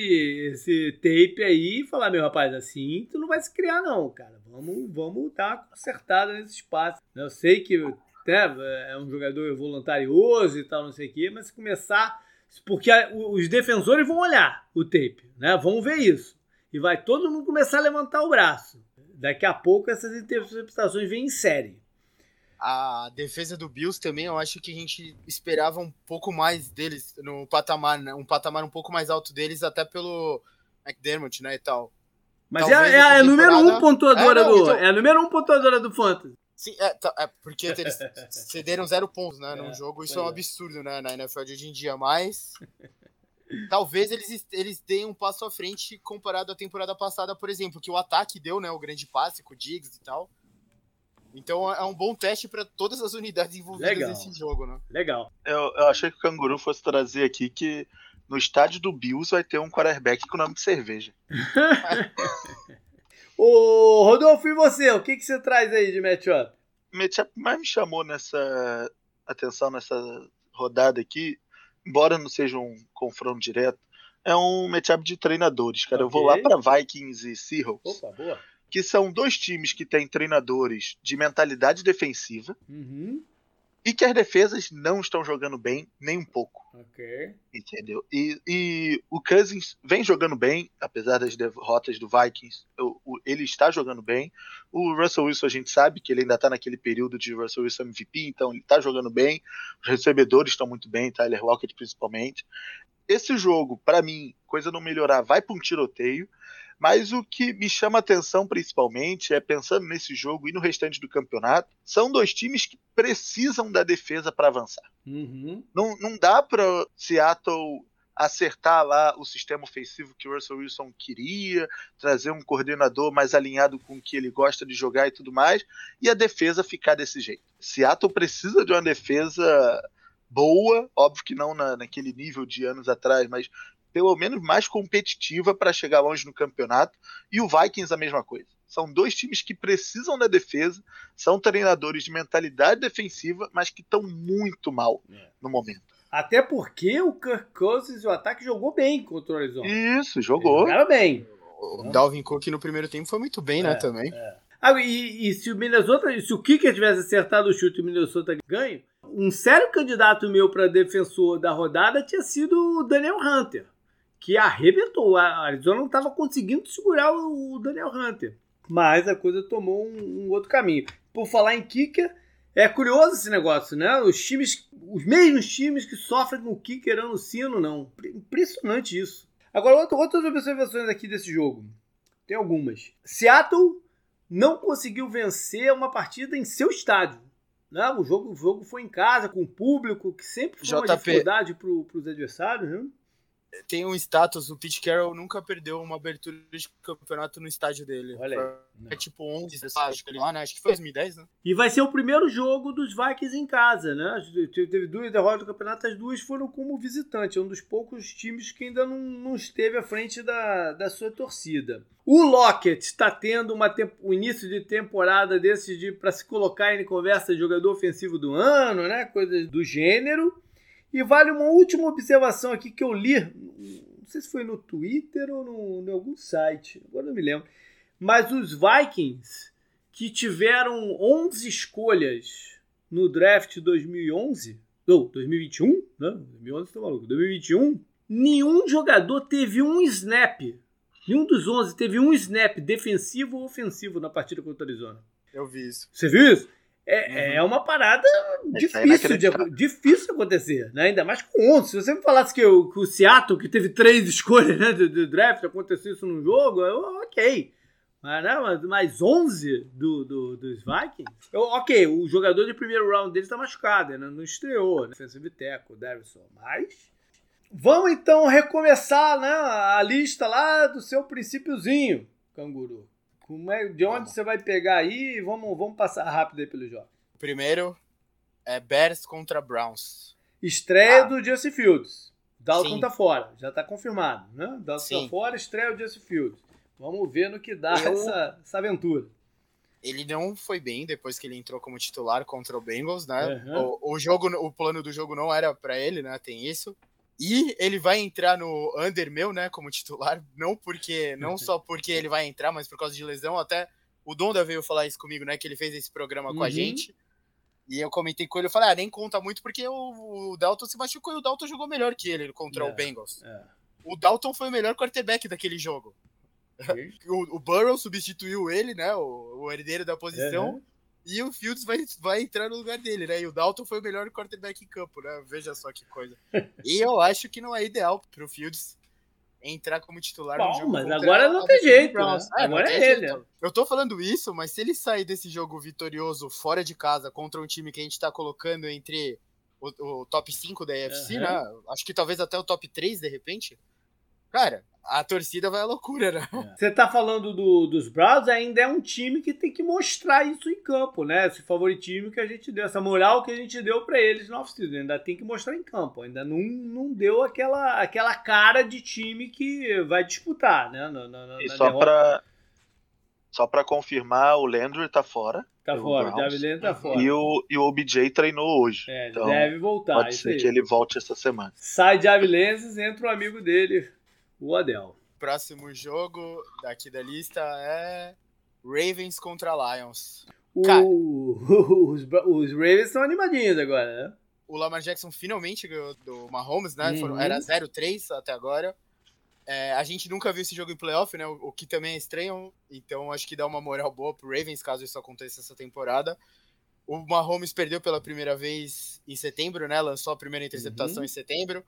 esse tape aí e falar, meu rapaz, assim tu não vai se criar, não, cara. Vamos, vamos dar uma consertada nesse espaço. Eu sei que né, é um jogador voluntarioso e tal, não sei o quê, mas se começar. Porque os defensores vão olhar o tape, né? Vão ver isso. E vai todo mundo começar a levantar o braço. Daqui a pouco essas interceptações vêm em série.
A defesa do Bills também, eu acho que a gente esperava um pouco mais deles no patamar, né? Um patamar um pouco mais alto deles, até pelo McDermott, né, e tal.
Mas é, é, a número um pontuadora é, não, do. Então... É a número um pontuadora do Fantasy.
Sim, é, tá, é porque eles cederam zero pontos, né, num é, jogo. Isso é um é. absurdo, né, na NFL de hoje em dia. Mas talvez eles, eles deem um passo à frente comparado à temporada passada, por exemplo, que o ataque deu, né, o grande passe com o Diggs e tal. Então é um bom teste para todas as unidades envolvidas Legal. nesse jogo, né?
Legal.
Eu, eu achei que o Canguru fosse trazer aqui que no estádio do Bills vai ter um quarterback com nome de cerveja.
Ô, Rodolfo, e você? O que, que você traz aí de matchup?
Matchup mais me chamou nessa atenção nessa rodada aqui, embora não seja um confronto direto, é um matchup de treinadores, cara. Okay. Eu vou lá para Vikings e Seahawks.
Opa, boa.
Que são dois times que têm treinadores de mentalidade defensiva.
Uhum
e que as defesas não estão jogando bem nem um pouco.
Ok.
Entendeu? E, e o Cousins vem jogando bem, apesar das derrotas do Vikings, o, o, ele está jogando bem. O Russell Wilson a gente sabe que ele ainda está naquele período de Russell Wilson MVP, então ele está jogando bem. Os recebedores estão muito bem, Tyler Lockett principalmente. Esse jogo, para mim, coisa não melhorar, vai para um tiroteio. Mas o que me chama atenção principalmente é pensando nesse jogo e no restante do campeonato, são dois times que precisam da defesa para avançar.
Uhum.
Não, não dá para Seattle acertar lá o sistema ofensivo que o Russell Wilson queria, trazer um coordenador mais alinhado com o que ele gosta de jogar e tudo mais, e a defesa ficar desse jeito. Seattle precisa de uma defesa boa, óbvio que não na, naquele nível de anos atrás, mas pelo menos mais competitiva para chegar longe no campeonato. E o Vikings a mesma coisa. São dois times que precisam da defesa, são treinadores de mentalidade defensiva, mas que estão muito mal é. no momento.
Até porque o Kirk Cousins, o ataque jogou bem contra o Arizona.
Isso, jogou.
Era bem.
O Dalvin Cook no primeiro tempo foi muito bem, né, é, né, também.
É. Ah, e, e, se o Minnesota, se o Kicker tivesse acertado o chute e o Minnesota ganho, um sério candidato meu para defensor da rodada tinha sido o Daniel Hunter que arrebentou. A Arizona não estava conseguindo segurar o Daniel Hunter. Mas a coisa tomou um, um, outro caminho. Por falar em kicker, é curioso esse negócio, né? Os times, os mesmos times que sofrem com o kicker ano sino, não. Impressionante isso. Agora, outras observações aqui desse jogo. Tem algumas. Seattle não conseguiu vencer uma partida em seu estádio. Né? O, jogo, o jogo foi em casa, com o público, que sempre foi JP. uma dificuldade para os adversários. Né?
Tem um status, o Pete Carroll nunca perdeu uma abertura de campeonato no estádio dele.
Olha
É tipo 11, acho que, lá, né? acho que foi 2010, né?
E vai ser o primeiro jogo dos Vikings em casa, né? Teve duas derrotas do campeonato, as duas foram como visitante. É um dos poucos times que ainda não, não esteve à frente da, da sua torcida. O Lockett está tendo uma o início de temporada desse de para se colocar em conversa de jogador ofensivo do ano, né? Coisas do gênero. E vale uma última observação aqui que eu li, não sei se foi no Twitter ou no, em algum site, agora não me lembro. Mas os Vikings, que tiveram 11 escolhas no draft 2011, ou 2021, né? 2011 tá maluco, 2021, nenhum jogador teve um snap. Nenhum dos 11 teve um snap defensivo ou ofensivo na partida contra o Arizona.
Eu vi isso.
Você viu isso? É, uhum. é uma parada difícil de, difícil acontecer, né? Ainda mais com 11. Se você me falasse que o, que o Seattle, que teve três escolhas né, do, do draft, aconteceu isso num jogo, eu, ok. Mas, não, mas, mas 11 do, do, dos Vikings? Eu, ok, o jogador de primeiro round deles está machucado, né? não estreou, né? Defensive tackle, Davison. Mas vamos então recomeçar né, a lista lá do seu princípiozinho, canguru. Como é, de onde você vai pegar aí? Vamos, vamos passar rápido aí pelo jogo.
Primeiro é Bears contra Browns.
Estreia ah. do Justin Fields. Dalton Sim. tá fora, já tá confirmado, né? Dalton tá Sim. tá fora, estreia o Justin Fields. Vamos ver no que dá Eu... essa, essa aventura.
Ele não foi bem depois que ele entrou como titular contra o Bengals, né? Uhum. O, o, jogo, o plano do jogo não era para ele, né? Tem isso. E ele vai entrar no under meu, né, como titular, não porque não só porque ele vai entrar, mas por causa de lesão, até o Donda veio falar isso comigo, né, que ele fez esse programa uhum. com a uhum. gente. E eu comentei com ele, eu falei, ah, nem conta muito porque o, o Dalton se machucou e o Dalton jogou melhor que ele contra é, o Bengals. É. O Dalton foi o melhor quarterback daquele jogo. o, o Burrow substituiu ele, né, o, o herdeiro da posição. Uhum. E o Fields vai, vai entrar no lugar dele, né? E o Dalton foi o melhor quarterback em campo, né? Veja só que coisa. E eu acho que não é ideal pro Fields entrar como titular
Bom, no jogo. Mas agora não tem jeito. Né? É, agora é ele. Jeito.
Eu tô falando isso, mas se ele sair desse jogo vitorioso fora de casa contra um time que a gente tá colocando entre o, o top 5 da AFC, uhum. né? Acho que talvez até o top 3 de repente. Cara, a torcida vai à loucura, né?
É. Você tá falando do, dos Browns, ainda é um time que tem que mostrar isso em campo, né? Esse favoritismo que a gente deu, essa moral que a gente deu para eles no off-season, ainda tem que mostrar em campo, ainda não, não deu aquela, aquela cara de time que vai disputar, né? Na, na,
e só para só para confirmar, o Landry tá fora.
Tá fora, o David Landry tá fora.
E o, e o OBJ treinou hoje.
É, então deve voltar.
Pode ser que ele volte essa semana.
Sai de Avilenses, entra o um amigo dele, o Adel.
Próximo jogo daqui da lista é Ravens contra Lions.
O, os, os Ravens estão animadinhos agora, né?
O Lamar Jackson finalmente ganhou do Mahomes, né? Uhum. Foram, era 0-3 até agora. É, a gente nunca viu esse jogo em playoff, né? O, o, que também é estranho. Então acho que dá uma moral boa pro Ravens caso isso aconteça essa temporada. O Mahomes perdeu pela primeira vez em setembro, né? Lançou a primeira interceptação uhum. em setembro.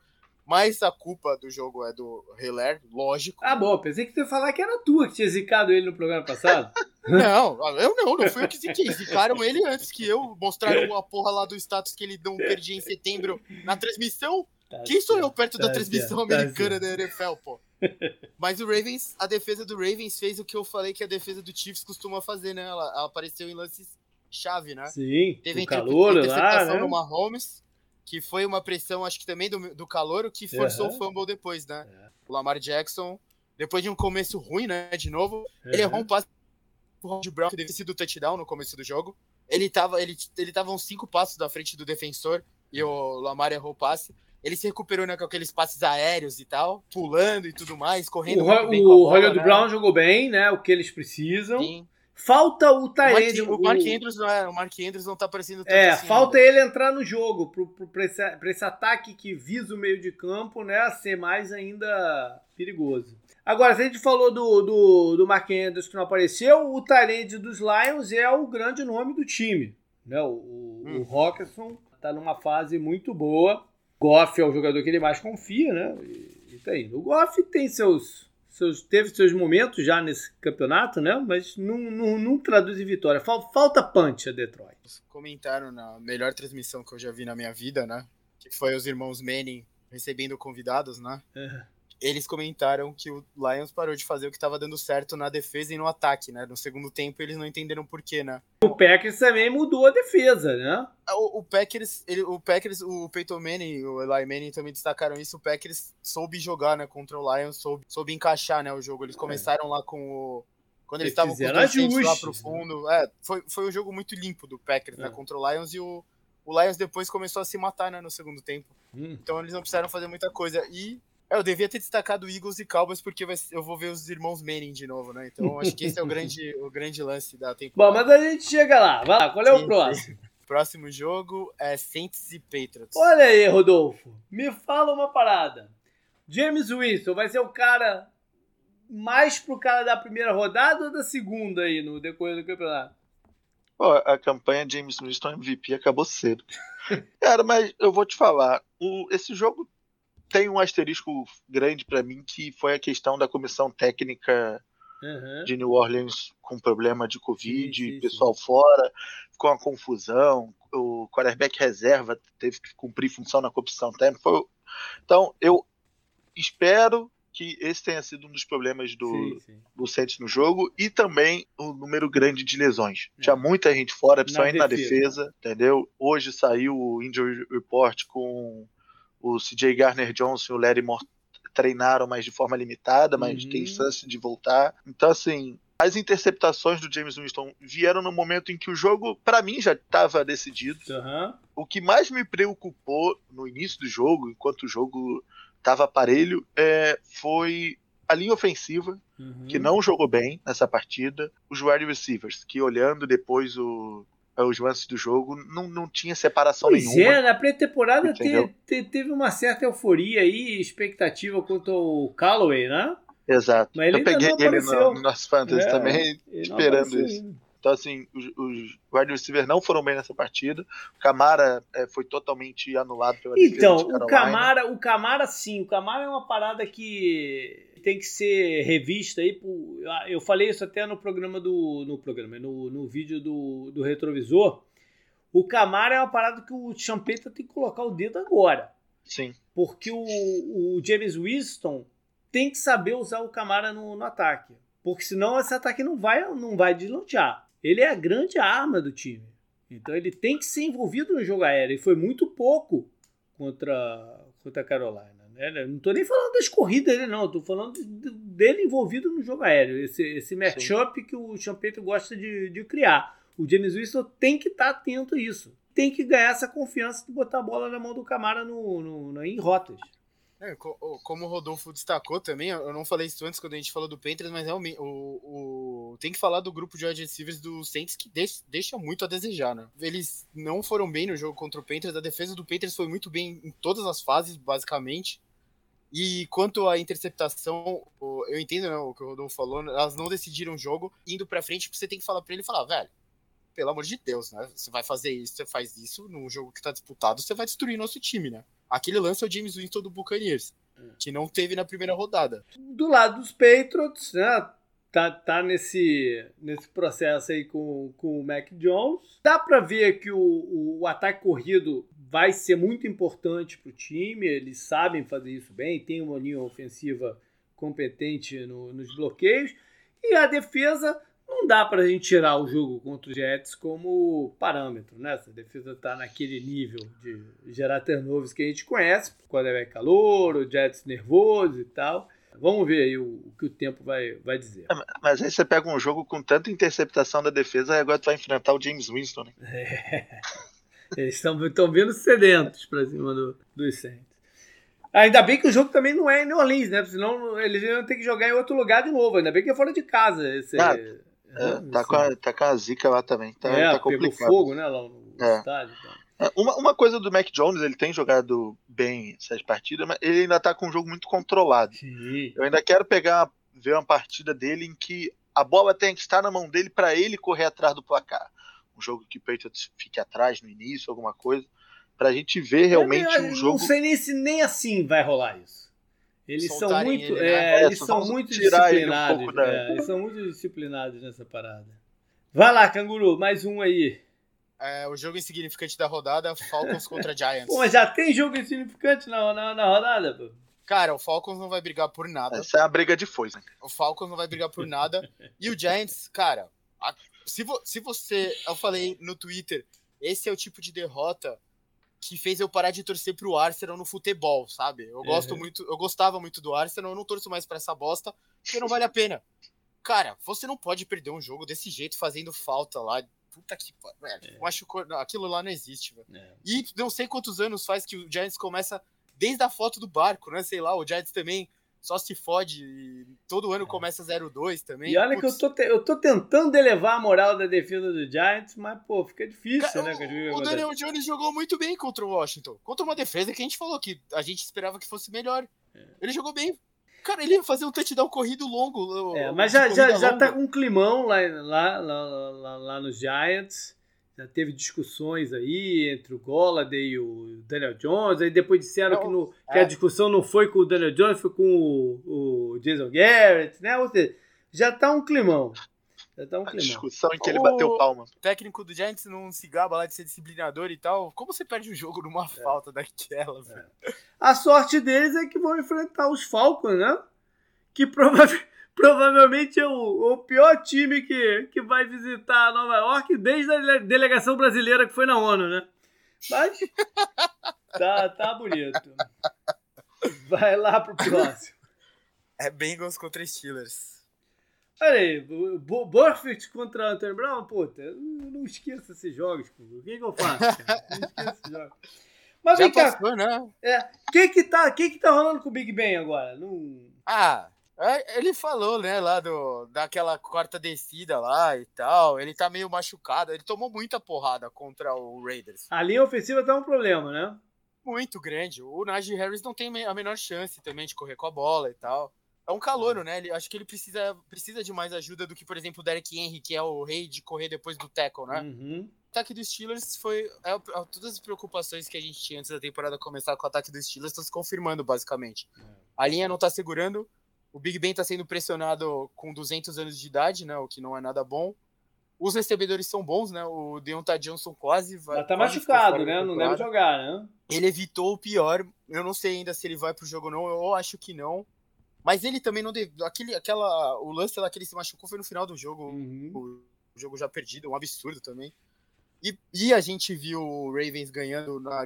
Mas a culpa do jogo é do Hiller, lógico.
Ah, bom, pensei que tu ia falar que era tua que tinha zicado ele no programa passado.
não, eu não, não fui eu que ziquei. Zicaram ele antes que eu. Mostraram a porra lá do status que ele não perdia em setembro na transmissão. Tá Quem sou eu perto tá da transmissão tá americana da NFL, pô? Mas o Ravens, a defesa do Ravens fez o que eu falei que a defesa do Chiefs costuma fazer, né? Ela, ela apareceu em lances chave, né?
Sim, Teve o calor interceptação lá, né?
no Mahomes, que foi uma pressão, acho que também do, do calor, que forçou uhum. o fumble depois, né? Uhum. O Lamar Jackson, depois de um começo ruim, né? De novo, uhum. ele errou um passe pro de Brown, que deve sido touchdown no começo do jogo. Ele tava, ele, ele tava uns cinco passos da frente do defensor e o Lamar errou o passe. Ele se recuperou né, com aqueles passes aéreos e tal, pulando e tudo mais, correndo.
O, o Hollywood né? Brown jogou bem, né? O que eles precisam. Sim. Falta o Tyrande.
O, Mark, Andrews não é, o Mark Andrews não tá aparecendo tanto
É,
assim
falta ainda. ele entrar no jogo pra, esse, esse ataque que visa o meio de campo, né, ser mais ainda perigoso. Agora, se a gente falou do, do, do Mark Andrews que não apareceu, o Tyrande dos Lions é o grande nome do time. Né? O, o, hum. o Rockerson tá numa fase muito boa. Goff é o jogador que ele mais confia, né? E, e tá indo. O Goff tem seus seus, teve seus momentos já nesse campeonato, né? Mas não, não, não traduz em vitória. Falta punch a Detroit.
Comentaram na melhor transmissão que eu já vi na minha vida, né? Que foi os irmãos Manning recebendo convidados, né? É eles comentaram que o Lions parou de fazer o que estava dando certo na defesa e no ataque, né? No segundo tempo eles não entenderam por quê, né?
O Packers também mudou a defesa, né?
O, o Packers, ele, o Packers, o Peyton Manning, o Eli Manning também destacaram isso. O Packers soube jogar, né, contra o Lions, soube, soube encaixar, né, o jogo. Eles começaram é. lá com o quando eles estavam com
o
lá pro fundo. É, foi, foi um jogo muito limpo do Packers, né, é. né, contra o Lions e o o Lions depois começou a se matar, né, no segundo tempo. Hum. Então eles não precisaram fazer muita coisa. E é, eu devia ter destacado Eagles e Cowboys porque eu vou ver os irmãos Manning de novo, né? Então acho que esse é o grande, o grande lance da temporada.
Bom, mas a gente chega lá. Vai lá, qual é sim, o próximo? Sim.
Próximo jogo é Saints e Patriots.
Olha aí, Rodolfo. Me fala uma parada. James Winston vai ser o cara mais pro cara da primeira rodada ou da segunda aí no decorrer do campeonato?
Pô, a campanha James Winston MVP acabou cedo. cara, mas eu vou te falar, o, esse jogo tem um asterisco grande para mim que foi a questão da comissão técnica uhum. de New Orleans com problema de Covid, sim, sim, pessoal sim. fora, com a confusão, o quarterback reserva teve que cumprir função na comissão técnica. Foi... Então, eu espero que esse tenha sido um dos problemas do, do Saints no jogo e também o número grande de lesões. É. Tinha muita gente fora, principalmente na defesa. na defesa, entendeu? Hoje saiu o injury report com o CJ Garner Johnson e o Larry Moore treinaram, mas de forma limitada, mas uhum. tem chance de voltar. Então, assim, as interceptações do James Winston vieram no momento em que o jogo, para mim, já estava decidido.
Uhum.
O que mais me preocupou no início do jogo, enquanto o jogo estava parelho, é, foi a linha ofensiva, uhum. que não jogou bem nessa partida, os wide receivers, que olhando depois o, os lances do jogo, não, não tinha separação
pois
nenhuma.
é, na pré-temporada te, te, teve uma certa euforia aí, expectativa quanto ao Callaway, né?
Exato.
Mas ele
Eu peguei
ele
no, no nosso fantasy é, também, esperando isso. Ainda. Então, assim, os, os wide receivers não foram bem nessa partida. O Camara é, foi totalmente anulado pela
Então, de o Camara, o Camara, sim. O Camara é uma parada que tem que ser revista aí. Por, eu falei isso até no programa do. No programa, no, no vídeo do, do retrovisor. O Camara é uma parada que o Champeta tem que colocar o dedo agora.
Sim.
Porque o, o James Winston tem que saber usar o Camara no, no ataque. Porque senão esse ataque não vai, não vai deslanchar. Ele é a grande arma do time. Então ele tem que ser envolvido no jogo aéreo. E foi muito pouco contra, contra a Carolina. Né? Não estou nem falando das corridas dele, não. Estou falando dele envolvido no jogo aéreo. Esse, esse matchup que o Champeito gosta de, de criar. O James Winston tem que estar tá atento a isso. Tem que ganhar essa confiança de botar a bola na mão do Camara no, no, no em rotas.
É, como o Rodolfo destacou também, eu não falei isso antes quando a gente falou do Panthers, mas realmente o, o tem que falar do grupo de wide receivers do Saints que deixa, muito a desejar, né? Eles não foram bem no jogo contra o Panthers, a defesa do Panthers foi muito bem em todas as fases, basicamente. E quanto à interceptação, eu entendo né, o que o Rodolfo falou, elas não decidiram o jogo, indo pra frente, você tem que falar pra ele falar, velho, pelo amor de Deus, né? Você vai fazer isso, você faz isso, num jogo que tá disputado, você vai destruir nosso time, né? Aquele lance é o James Winston do Buccaneers, hum. que não teve na primeira rodada.
Do lado dos Patriots, né? Tá, tá nesse, nesse processo aí com, com o Mac Jones. Dá para ver que o, o, o, ataque corrido vai ser muito importante para o time. Eles sabem fazer isso bem, tem uma linha ofensiva competente no, nos bloqueios. E a defesa não dá para a gente tirar o jogo contra os Jets como parâmetro, né? Se a defesa está naquele nível de gerar turnovers que a gente conhece, quando é calor, o Jets nervoso e tal. Vamos ver aí o, o, que o tempo vai, vai dizer. É,
mas aí você pega um jogo com tanta interceptação da defesa e agora tu vai enfrentar o James Winston, né?
É. Eles estão vindo sedentos para cima do, dos Saints. Ainda bem que o jogo também não é em New Orleans, né? Senão eles iam ter que jogar em outro lugar de novo. Ainda bem que é fora de casa. Esse, ah,
é, tá, com a, tá com a zica lá também. Tá,
é,
tá
complicado. pegou fogo, né? Lá no é. estádio.
É, uma, uma coisa do Mac Jones, ele tem jogado bem essas partidas, mas ele ainda tá com um jogo muito controlado. Sim. Eu ainda quero pegar, ver uma partida dele em que a bola tem que estar na mão dele para ele correr atrás do placar. Um jogo que o Patriots fique atrás no início, alguma coisa, pra gente ver realmente um jogo.
Não sei nem se nem assim vai rolar isso. Eles são muito, ele, né? é, é, eles são muito disciplinados. Um da... é, eles são muito disciplinados nessa parada. Vai lá, canguru, mais um aí.
É, o jogo insignificante da rodada, Falcons contra Giants.
Pô, mas já tem jogo insignificante na, na, na rodada, pô.
Cara, o Falcons não vai brigar por nada.
Essa é a briga de foice. Né?
O Falcons não vai brigar por nada. e o Giants, cara, a, se, vo, se você. Eu falei no Twitter, esse é o tipo de derrota que fez eu parar de torcer pro Arsenal no futebol, sabe? Eu gosto uhum. muito, eu gostava muito do Arsenal, eu não torço mais para essa bosta, porque não vale a pena. Cara, você não pode perder um jogo desse jeito fazendo falta lá. Puta que velho, é. aquilo lá não existe, velho. É. E não sei quantos anos faz que o Giants começa desde a foto do barco, né? Sei lá, o Giants também só se fode. Todo ano é. começa 0-2 também.
E olha Putz. que eu tô, te, eu tô tentando elevar a moral da defesa do Giants, mas, pô, fica difícil, Cara,
né? O, o Daniel Jones jogou muito bem contra o Washington. Contra uma defesa que a gente falou que a gente esperava que fosse melhor. É. Ele jogou bem. Cara, ele ia fazer um touchdown corrido longo.
É, mas já, já, já tá com um climão lá, lá, lá, lá, lá nos Giants já teve discussões aí entre o Golladay e o Daniel Jones, aí depois disseram não, que, no, é. que, a discussão não foi com o Daniel Jones, foi com o, o Jason Garrett, né? Ou seja, já tá um climão. Já tá um climão. A
discussão em que ele bateu palma.
O técnico do Giants não se gaba lá de ser disciplinador e tal. Como você perde o jogo numa é. falta daquela, é.
A sorte deles é que vão enfrentar os Falcons, né? Que provavelmente provavelmente é o, o, pior time que, que vai visitar Nova York desde a delegação brasileira que foi na ONU, né? Mas tá, tá bonito. Vai lá pro próximo.
É Bengals contra Steelers.
Olha aí, Burfitt contra Anthony Brown, puta, não esqueça esses jogos, o que, que eu faço? Não esqueça esses jogos. Mas vem cá, né? É, quem que tá, quem que tá rolando com o Big Ben agora? Não...
Ah, é, ele falou, né, lá do, daquela quarta descida lá e tal. Ele tá meio machucado. Ele tomou muita porrada contra o Raiders.
A linha ofensiva tá um problema, né?
Muito grande. O Najee Harris não tem a menor chance também de correr com a bola e tal. É um calouro, né? Ele, acho que ele precisa, precisa de mais ajuda do que, por exemplo, o Derek Henry, que é o rei de correr depois do tackle, né? Uhum. O ataque dos Steelers foi. É, é, todas as preocupações que a gente tinha antes da temporada começar com o ataque dos Steelers estão se confirmando, basicamente. É. A linha não tá segurando. O Big Ben está sendo pressionado com 200 anos de idade, né? O que não é nada bom. Os recebedores são bons, né? O Deontay Johnson quase vai.
tá machucado, né? Não deve jogar, né?
Ele evitou o pior. Eu não sei ainda se ele vai pro jogo ou não. Eu acho que não. Mas ele também não deve. Aquele, aquela, o lance lá que ele se machucou foi no final do jogo. Uhum. O, o jogo já perdido, um absurdo também. E, e a gente viu o Ravens ganhando na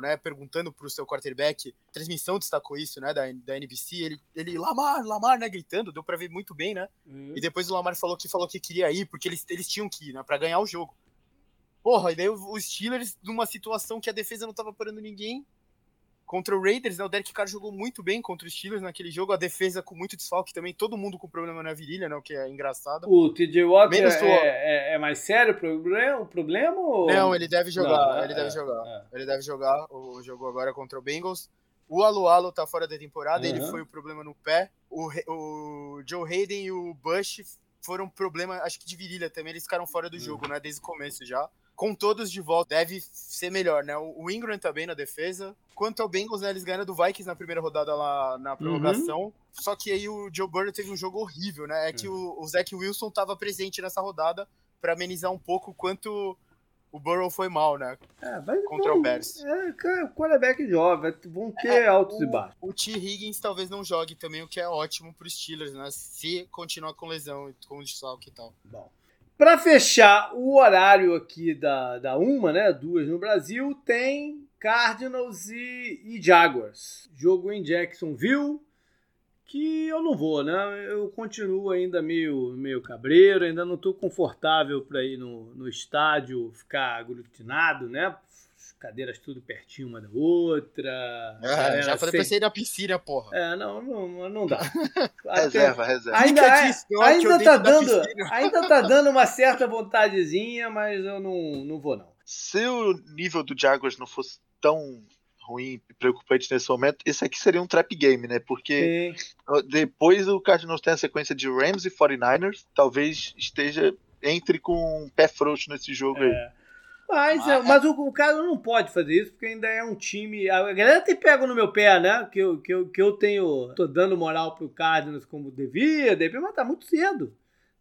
né, perguntando pro seu quarterback, a transmissão destacou isso, né, da, da NBC, ele, ele, Lamar, Lamar, né, gritando, deu pra ver muito bem, né, uhum. e depois o Lamar falou que falou que queria ir, porque eles, eles tinham que ir, né, pra ganhar o jogo. Porra, e daí os Steelers, numa situação que a defesa não tava parando ninguém, Contra o Raiders, né, o Derek Carr jogou muito bem contra os Steelers naquele jogo, a defesa com muito desfalque também, todo mundo com problema na virilha, né, o que é engraçado.
O TJ Watt é, é, é, mais sério o problema? O problema ou...
Não, ele deve jogar, Não, ele deve é, jogar. É. Ele deve jogar, o jogo agora contra o Bengals. O Alualo tá fora da temporada, uhum. ele foi o problema no pé. O, o Joe Hayden e o Bush foram problema, acho que de virilha também, eles ficaram fora do uhum. jogo, né, desde o começo já com todos de volta, deve ser melhor, né? O Ingram tá bem na defesa. Quanto ao Bengals, né, eles ganharam do Vikings na primeira rodada lá na prorrogação. Uhum. Só que aí o Joe Burrow teve um jogo horrível, né? É que uhum. o, o Zach Wilson tava presente nessa rodada para amenizar um pouco quanto o Burrow foi mal, né?
É, mas Contra o Bears. É, cara, quarterback jovem, vão ter é, altos
o,
e baixos.
O T. Higgins talvez não jogue também, o que é ótimo para os Steelers, né? Se continuar com lesão, com desfalque e tal.
Bom. Para fechar o horário aqui da, da uma, né? Duas no Brasil, tem Cardinals e, e Jaguars. Jogo em Jacksonville, que eu não vou, né? Eu continuo ainda meio, meio cabreiro, ainda não estou confortável para ir no, no estádio ficar aglutinado, né? Cadeiras tudo pertinho uma da outra.
É, já falei, pensei na piscina, porra.
É, não, não, não dá.
reserva, reserva.
Ainda, é, ainda, tá dando, ainda tá dando uma certa vontadezinha, mas eu não, não vou, não.
Se o nível do Jaguars não fosse tão ruim e preocupante nesse momento, esse aqui seria um trap game, né? Porque Sim. depois o Cardinals tem a sequência de Rams e 49ers, talvez esteja entre com um pé frouxo nesse jogo é. aí.
Mas, mas, é, mas o, o, cara não pode fazer isso, porque ainda é um time. A galera tem pego no meu pé, né? Que eu, que eu, que eu tenho. tô dando moral pro Cardinals como devia, devia, mas tá muito cedo.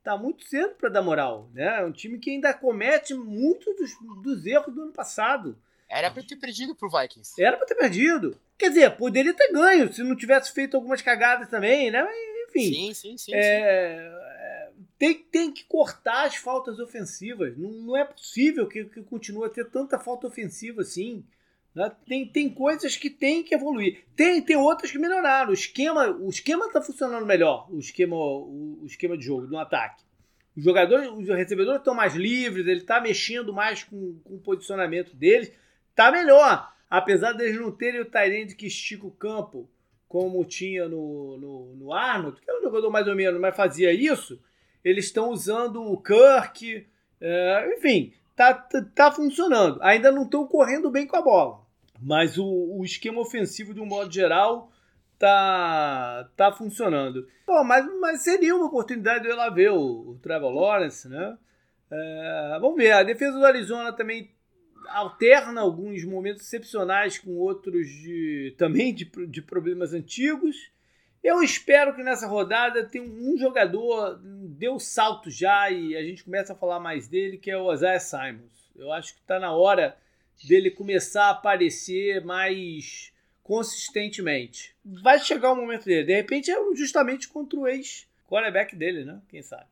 Tá muito cedo para dar moral, né? É um time que ainda comete muitos dos, dos erros do ano passado.
Era pra ter perdido pro Vikings.
Era pra ter perdido. Quer dizer, poderia ter ganho se não tivesse feito algumas cagadas também, né? Mas, enfim.
Sim, sim, sim.
É, sim tem, tem que cortar as faltas ofensivas. Não, não é possível que, que continue a ter tanta falta ofensiva assim. Né? Tem, tem coisas que tem que evoluir. Tem, tem outras que melhoraram. O esquema o esquema está funcionando melhor, o esquema, o, o, esquema de jogo, no ataque. Os jogadores, os recebedores estão mais livres, ele está mexendo mais com, com o posicionamento deles. Está melhor. Apesar deles não terem o Tyrande que estica o campo, como tinha no, no, no Arnold, que é um jogador mais ou menos, mas fazia isso eles estão usando o Kirk, é, enfim, tá, tá, tá, funcionando. Ainda não estão correndo bem com a bola, mas o, o, esquema ofensivo, de um modo geral, tá, tá funcionando. Bom, mas, mas seria uma oportunidade de eu ir lá ver o, o Trevor Lawrence, né? É, vamos ver, a defesa do Arizona também alterna alguns momentos excepcionais com outros de, também de, de problemas antigos. Eu espero que nessa rodada tenha um jogador deu salto já e a gente começa a falar mais dele, que é o Isaiah Simons. Eu acho que está na hora dele começar a aparecer mais consistentemente. Vai chegar o momento dele. De repente é justamente contra o ex-quarterback dele, né? Quem sabe.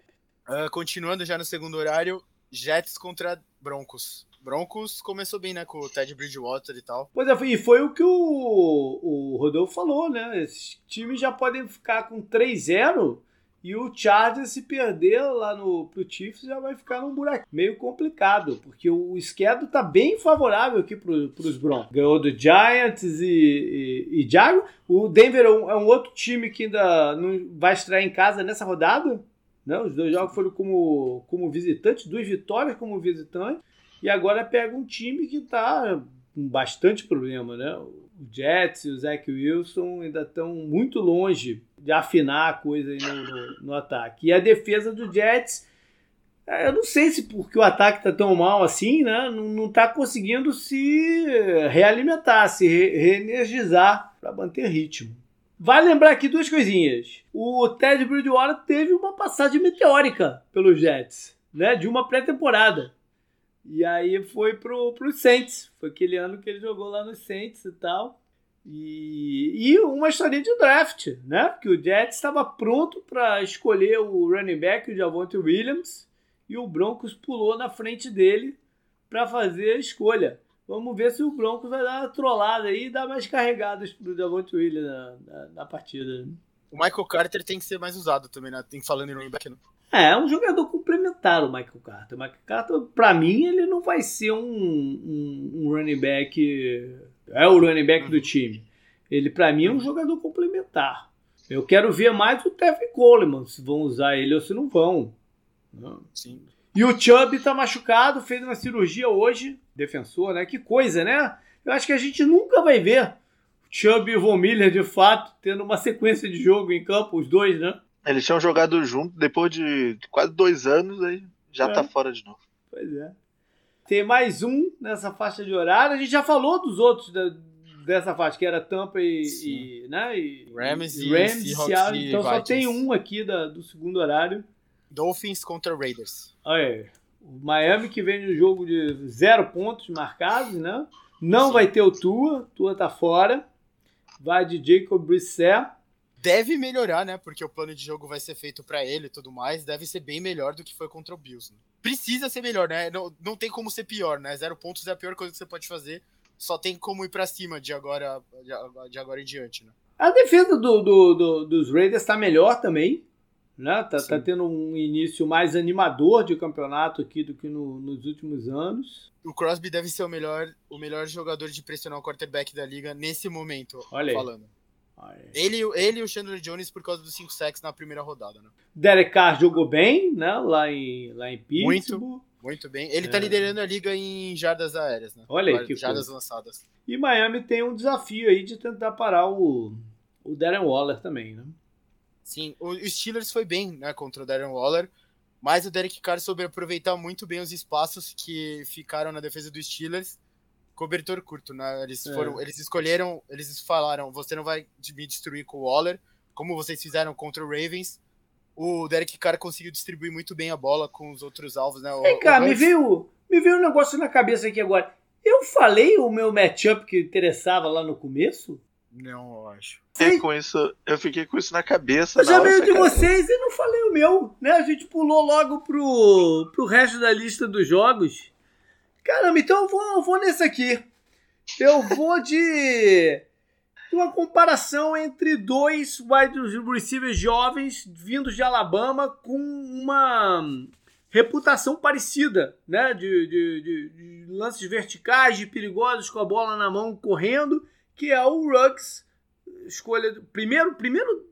Uh, continuando já no segundo horário, Jets contra Broncos. Broncos começou bem, né? Com o Ted Bridgewater e tal.
Pois é, e foi o que o, o Rodolfo falou, né? Esses times já podem ficar com 3-0 e o Chargers se perder lá no, pro Chiefs já vai ficar num buraco meio complicado, porque o esquerdo tá bem favorável aqui pro, pros Broncos. Ganhou do Giants e, e, e. O Denver é um, é um, outro time que ainda não vai estrear em casa nessa rodada. Né? Os dois jogos foram como, como visitantes, duas vitórias como visitante. E agora pega um time que está com bastante problema, né? O Jets e o Zach Wilson ainda estão muito longe de afinar a coisa no, no, no, ataque. E a defesa do Jets, é, eu não sei se porque o ataque está tão mal assim, né? Não está conseguindo se realimentar, se re reenergizar para manter ritmo. Vale lembrar aqui duas coisinhas. O Ted Bridgewater teve uma passagem meteórica pelos Jets, né? De uma pré-temporada. E aí foi pro, pro Saints. Foi aquele ano que ele jogou lá no Saints e tal. E, e uma história de draft, né? Que o Jets estava pronto para escolher o running back, o Javonte Williams, e o Broncos pulou na frente dele para fazer a escolha. Vamos ver se o Broncos vai dar uma trollada aí e dar mais carregadas pro Javonte Williams na, na, na partida.
O Michael Carter tem que ser mais usado também, né? Tem falando em running back. Né?
É, é um jogador complementar o Michael Carter. O Michael Carter, pra mim, ele não vai ser um, um, um running back é o running back do time. Ele, para mim, é um jogador complementar. Eu quero ver mais o Tevin Coleman, se vão usar ele ou se não vão.
Sim.
E o Chubb tá machucado, fez uma cirurgia hoje, defensor, né? Que coisa, né? Eu acho que a gente nunca vai ver Chubb e Von Miller, de fato, tendo uma sequência de jogo em campo, os dois, né?
Eles tinham jogado junto depois de quase dois anos, aí já é. tá fora de novo.
Pois é. Tem mais um nessa faixa de horário. A gente já falou dos outros da, dessa faixa, que era Tampa e, e né? E,
Rams
e, Rams, e Seattle. Então só tem um aqui da, do segundo horário.
Dolphins contra Raiders.
Olha, o Miami que vem no jogo de zero pontos marcados, né? Não Sim. vai ter o Tua, Tua tá fora. Vai de Jacob Brissett.
Deve melhorar, né? Porque o plano de jogo vai ser feito para ele e tudo mais. Deve ser bem melhor do que foi contra o Bills. Né? Precisa ser melhor, né? Não, não tem como ser pior, né? Zero pontos é a pior coisa que você pode fazer. Só tem como ir para cima de agora, de agora em diante, né?
A defesa do, do, do dos Raiders tá melhor também. Né? Tá, tá, tendo um início mais animador de campeonato aqui do que no, nos últimos anos.
O Crosby deve ser o melhor, o melhor jogador de pressionar o quarterback da liga nesse momento,
Olha
falando. Ele, ele e o Chandler Jones por causa dos 5 sacks na primeira rodada, né?
Derek Carr jogou bem, né? Lá em, lá em Pittsburgh.
Muito, muito bem. Ele tá é. tá liderando a liga em jardas aéreas, né?
Olha aí, que
Jardas coisa. lançadas.
E Miami tem um desafio aí de tentar parar o, o Darren Waller também, né?
Sim, o Steelers foi bem né, contra o Darren Waller, mas o Derek Carr soube aproveitar muito bem os espaços que ficaram na defesa do Steelers. Cobertor curto, né? Eles é. foram, eles escolheram, eles falaram, você não vai me destruir com o Waller, como vocês fizeram contra o Ravens. O Derek Carr conseguiu distribuir muito bem a bola com os outros alvos, né?
Vem cá, me veio, me veio um negócio na cabeça aqui agora. Eu falei o meu matchup que interessava lá no começo?
Não, eu acho.
Fiquei com isso, eu fiquei com isso na cabeça.
Eu já veio de vocês e não falei o meu, né? A gente pulou logo pro, pro resto da lista dos jogos. Caramba, então eu vou, eu vou nesse aqui. Eu vou de, uma comparação entre dois wide receivers jovens vindos de Alabama com uma reputação parecida, né? De, de, de, de lances verticais, de perigosos com a bola na mão correndo que é o Ruggs, escolha primeiro, primeiro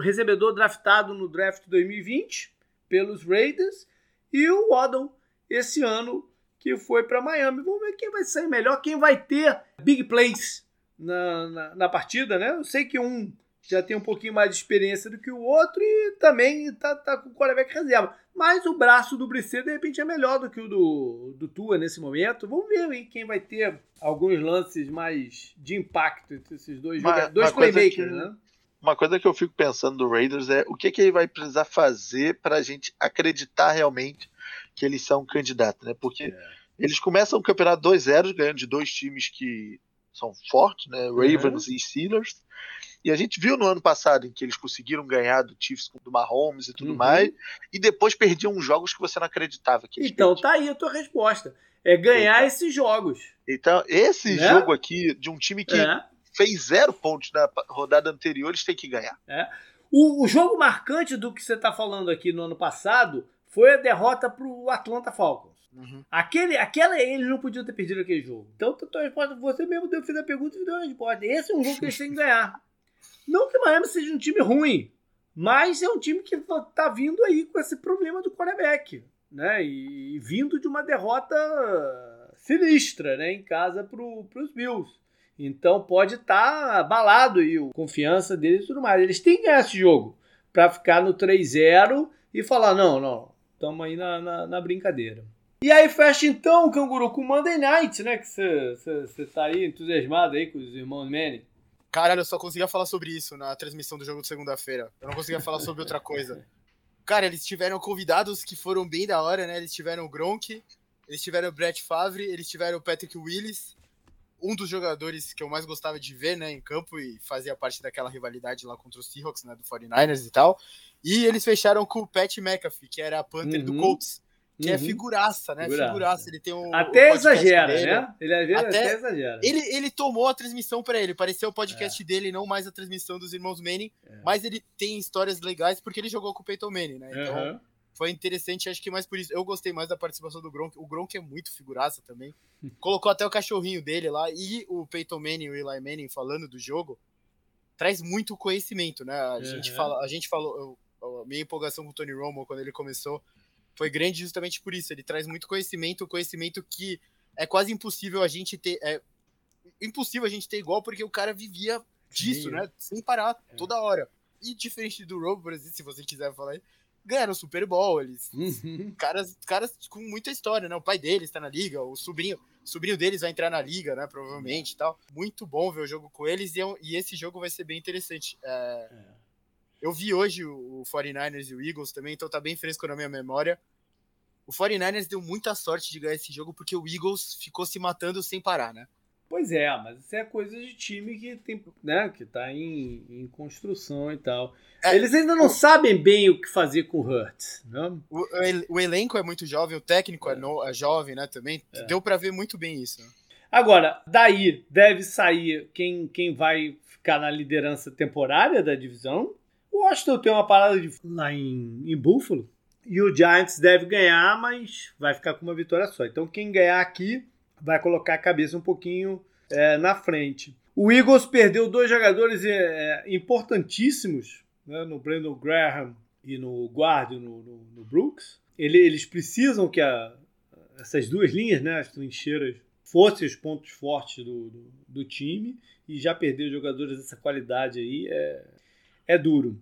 recebedor draftado no draft 2020 pelos Raiders e o Waddle esse ano que foi para Miami. Vamos ver quem vai sair melhor, quem vai ter big plays na, na, na, partida, né? Eu sei que um já tem um pouquinho mais de experiência do que o outro e também tá, tá com o quarterback reserva. Mas o braço do Brisset, de repente, é melhor do que o do, do Tua nesse momento. Vamos ver aí quem vai ter alguns lances mais de impacto entre esses dois, uma, dois uma playmakers, que, né?
Uma coisa que eu fico pensando do Raiders é o que, que ele vai precisar fazer para a gente acreditar realmente que eles são um candidato, né? Porque é. eles começam o campeonato 2-0, ganhando de dois times que são fortes, né? Ravens uhum. e Steelers. E a gente viu no ano passado em que eles conseguiram ganhar do Chiefs do Mahomes e tudo uhum. mais, e depois perdiam jogos que você não acreditava que eles
Então
perdiam.
tá aí a tua resposta. É ganhar então, esses jogos.
Então, esse né? jogo aqui, de um time que é. fez zero pontos na rodada anterior, eles têm que ganhar.
É. O, o jogo marcante do que você está falando aqui no ano passado foi a derrota para o Atlanta Falcons. Uhum. Aquele, aquela, eles não podiam ter perdido aquele jogo. Então, tua resposta, você mesmo deu, fez a pergunta e deu a resposta. Esse é um jogo que eles têm que ganhar. Não que Miami seja um time ruim, mas é um time que tá vindo aí com esse problema do quarterback, né? E, e vindo de uma derrota sinistra, né? Em casa pro, pros Bills. Então pode estar tá abalado aí a confiança deles e tudo mais. Eles têm que ganhar esse jogo para ficar no 3-0 e falar: não, não, estamos aí na, na, na, brincadeira. E aí fecha então o Canguru com o Monday Night, né? Que você tá aí entusiasmado aí com os irmãos Manning.
Caralho, eu só conseguia falar sobre isso na transmissão do jogo de segunda-feira. Eu não conseguia falar sobre outra coisa. Cara, eles tiveram convidados que foram bem da hora, né? Eles tiveram o Gronk, eles tiveram o Brett Favre, eles tiveram o Patrick Willis, um dos jogadores que eu mais gostava de ver, né, em campo e fazia parte daquela rivalidade lá contra os Seahawks, né, do 49ers e tal. E eles fecharam com o Pat McAfee, que era a Panther uhum. do Colts. Que é uhum. é figuraça, né? Figuraça. figuraça. Ele tem um.
Até exagera, dele. né? Ele até, até exagera.
Ele, ele tomou a transmissão para ele. Pareceu o podcast é. dele, não mais a transmissão dos irmãos Manning. É. Mas ele tem histórias legais porque ele jogou com o Peyton Manning, né? Então, uhum. foi interessante, acho que mais por isso. Eu gostei mais da participação do Gronk. O Gronk é muito figuraça também. Colocou até o cachorrinho dele lá e o Peyton Manning e o Eli Manning falando do jogo. Traz muito conhecimento, né? A, uhum. gente, fala, a gente falou. Eu, a minha empolgação com o Tony Romo quando ele começou foi grande justamente por isso. Ele traz muito conhecimento, conhecimento que é quase impossível a gente ter. É impossível a gente ter igual, porque o cara vivia disso, Sim. né? Sem parar, é. toda hora. E diferente do Robo, por exemplo, se você quiser falar aí, ganharam o Super Bowl, eles. Uhum. Caras, caras com muita história, né? O pai deles está na liga, o sobrinho, o sobrinho deles vai entrar na liga, né? Provavelmente e tal. Muito bom ver o jogo com eles e, é e esse jogo vai ser bem interessante. É, é. Eu vi hoje o 49ers e o Eagles também, então tá bem fresco na minha memória. O 49ers deu muita sorte de ganhar esse jogo porque o Eagles ficou se matando sem parar, né?
Pois é, mas isso é coisa de time que tem, né, que tá em, em construção e tal. É, Eles ainda não o, sabem bem o que fazer com o Hurts, né?
O, o, elenco é muito jovem, o técnico é, é, no, é jovem, né, também. É. Deu para ver muito bem isso. Né?
Agora, daí deve sair quem, quem vai ficar na liderança temporária da divisão. O Washington tem uma parada de, lá em, em Buffalo. E o Giants deve ganhar, mas vai ficar com uma vitória só. Então quem ganhar aqui vai colocar a cabeça um pouquinho é, na frente. O Eagles perdeu dois jogadores é, importantíssimos né, no Brandon Graham e no guarda no, no, no, Brooks. Ele, eles precisam que a, essas duas linhas, né, as trincheiras, fossem os pontos fortes do, do, do time. E já perder jogadores dessa qualidade aí é, é duro.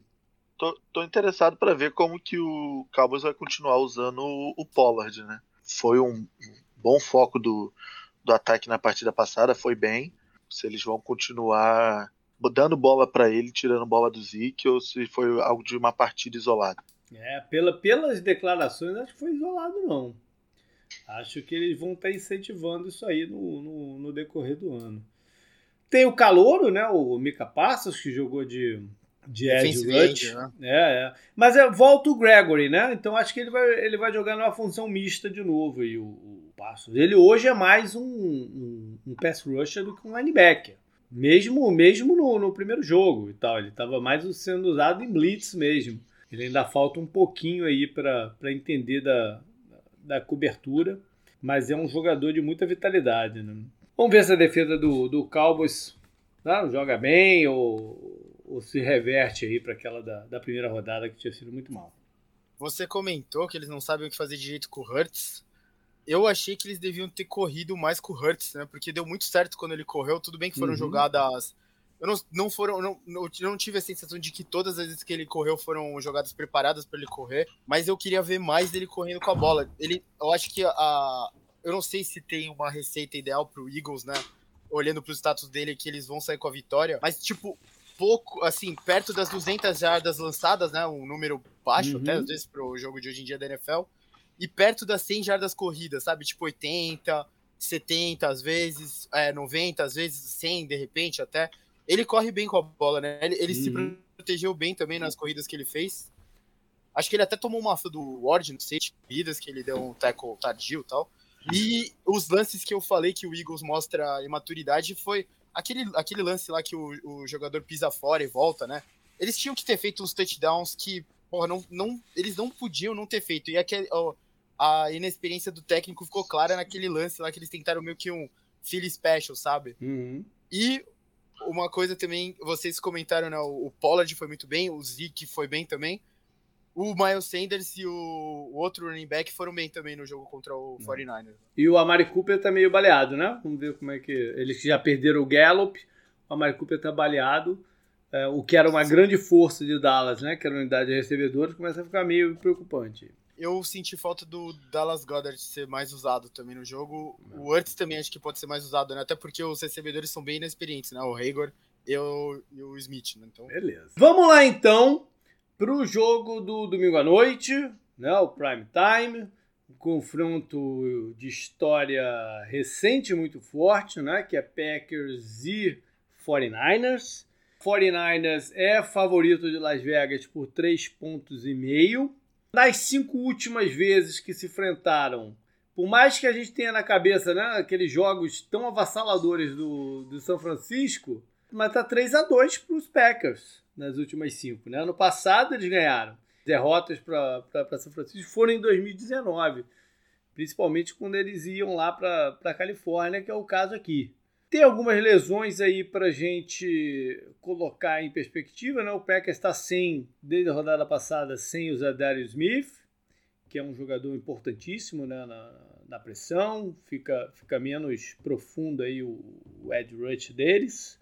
Tô, tô interessado para ver como que o Cowboys vai continuar usando o, o Pollard, né? Foi um, bom foco do, do ataque na partida passada, foi bem. Se eles vão continuar dando bola para ele, tirando bola do Zeke, ou se foi algo de uma partida isolada.
É, pela, pelas declarações, acho que foi isolado, não. Acho que eles vão estar tá incentivando isso aí no, no, no decorrer do ano. Tem o Calouro, né? O Mika Passos, que jogou de de Ed Rush. Né? É, é. Mas é, volta o Gregory, né? Então acho que ele vai, ele vai jogar numa função mista de novo aí, o, o Passos. Ele hoje é mais um, um, um pass rusher do que um linebacker. Mesmo, mesmo no, no primeiro jogo e tal. Ele estava mais sendo usado em blitz mesmo. Ele ainda falta um pouquinho aí para entender da, da cobertura. Mas é um jogador de muita vitalidade. Né? Vamos ver se a defesa do, do Cowboys né, joga bem ou ou se reverte aí para aquela da, da primeira rodada que tinha sido muito mal.
Você comentou que eles não sabem o que fazer direito com o Hurts. Eu achei que eles deviam ter corrido mais com o Hurts, né? Porque deu muito certo quando ele correu. Tudo bem que foram uhum. jogadas. Eu não, não foram. Não, não, tive a sensação de que todas as vezes que ele correu foram jogadas preparadas para ele correr. Mas eu queria ver mais dele correndo com a bola. Ele, eu acho que a. Eu não sei se tem uma receita ideal pro Eagles, né? Olhando pro status dele, que eles vão sair com a vitória. Mas, tipo, pouco, assim, perto das 200 jardas lançadas, né? Um número baixo uhum. até, às vezes, pro jogo de hoje em dia da NFL. E perto das 100 jardas corridas, sabe? Tipo 80, 70 às vezes, é, 90 às vezes, 100 de repente até. Ele corre bem com a bola, né? Ele, ele uhum. se protegeu bem também nas corridas que ele fez. Acho que ele até tomou uma do Ward, não sei, corridas que ele deu um tackle tardio e tal. E os lances que eu falei que o Eagles mostra imaturidade foi aquele, aquele lance lá que o, o jogador pisa fora e volta, né? Eles tinham que ter feito uns touchdowns que, porra, não, não, eles não podiam não ter feito. E aquele, ó, a inexperiência do técnico ficou clara naquele lance lá que eles tentaram meio que um Philly Special, sabe?
Uhum.
E uma coisa também, vocês comentaram, né? O Pollard foi muito bem, o Zeke foi bem também o Miles Sanders e o, outro running back foram bem também no jogo contra o 49ers.
E o Amari Cooper tá meio baleado, né? Vamos ver como é que. Eles já perderam o Gallup, o Amari Cooper tá baleado. É, o que era uma Sim. grande força de Dallas, né? Que era a unidade de recebedores, começa a ficar meio preocupante.
Eu senti falta do Dallas Goddard ser mais usado também no jogo. Não. O Ertz também acho que pode ser mais usado, né? Até porque os recebedores são bem inexperientes, né? O Hager e o, e o Smith, né? Então...
Beleza. Vamos lá então para o jogo do domingo à noite, né, o prime time, um confronto de história recente muito forte, né, que é Packers e 49ers. 49ers é favorito de Las Vegas por 3 pontos e meio. Nas cinco últimas vezes que se enfrentaram, por mais que a gente tenha na cabeça né, aqueles jogos tão avassaladores do, do São Francisco, mas tá 3 a 2 para os Packers nas últimas cinco. Né? Ano passado eles ganharam derrotas para São Francisco foram em 2019, principalmente quando eles iam lá para a Califórnia, que é o caso aqui. Tem algumas lesões aí para gente colocar em perspectiva, né? O Packers está sem, desde a rodada passada, sem o Zadarius Smith, que é um jogador importantíssimo né? na, na pressão, fica, fica menos profundo aí o, o edge rush deles.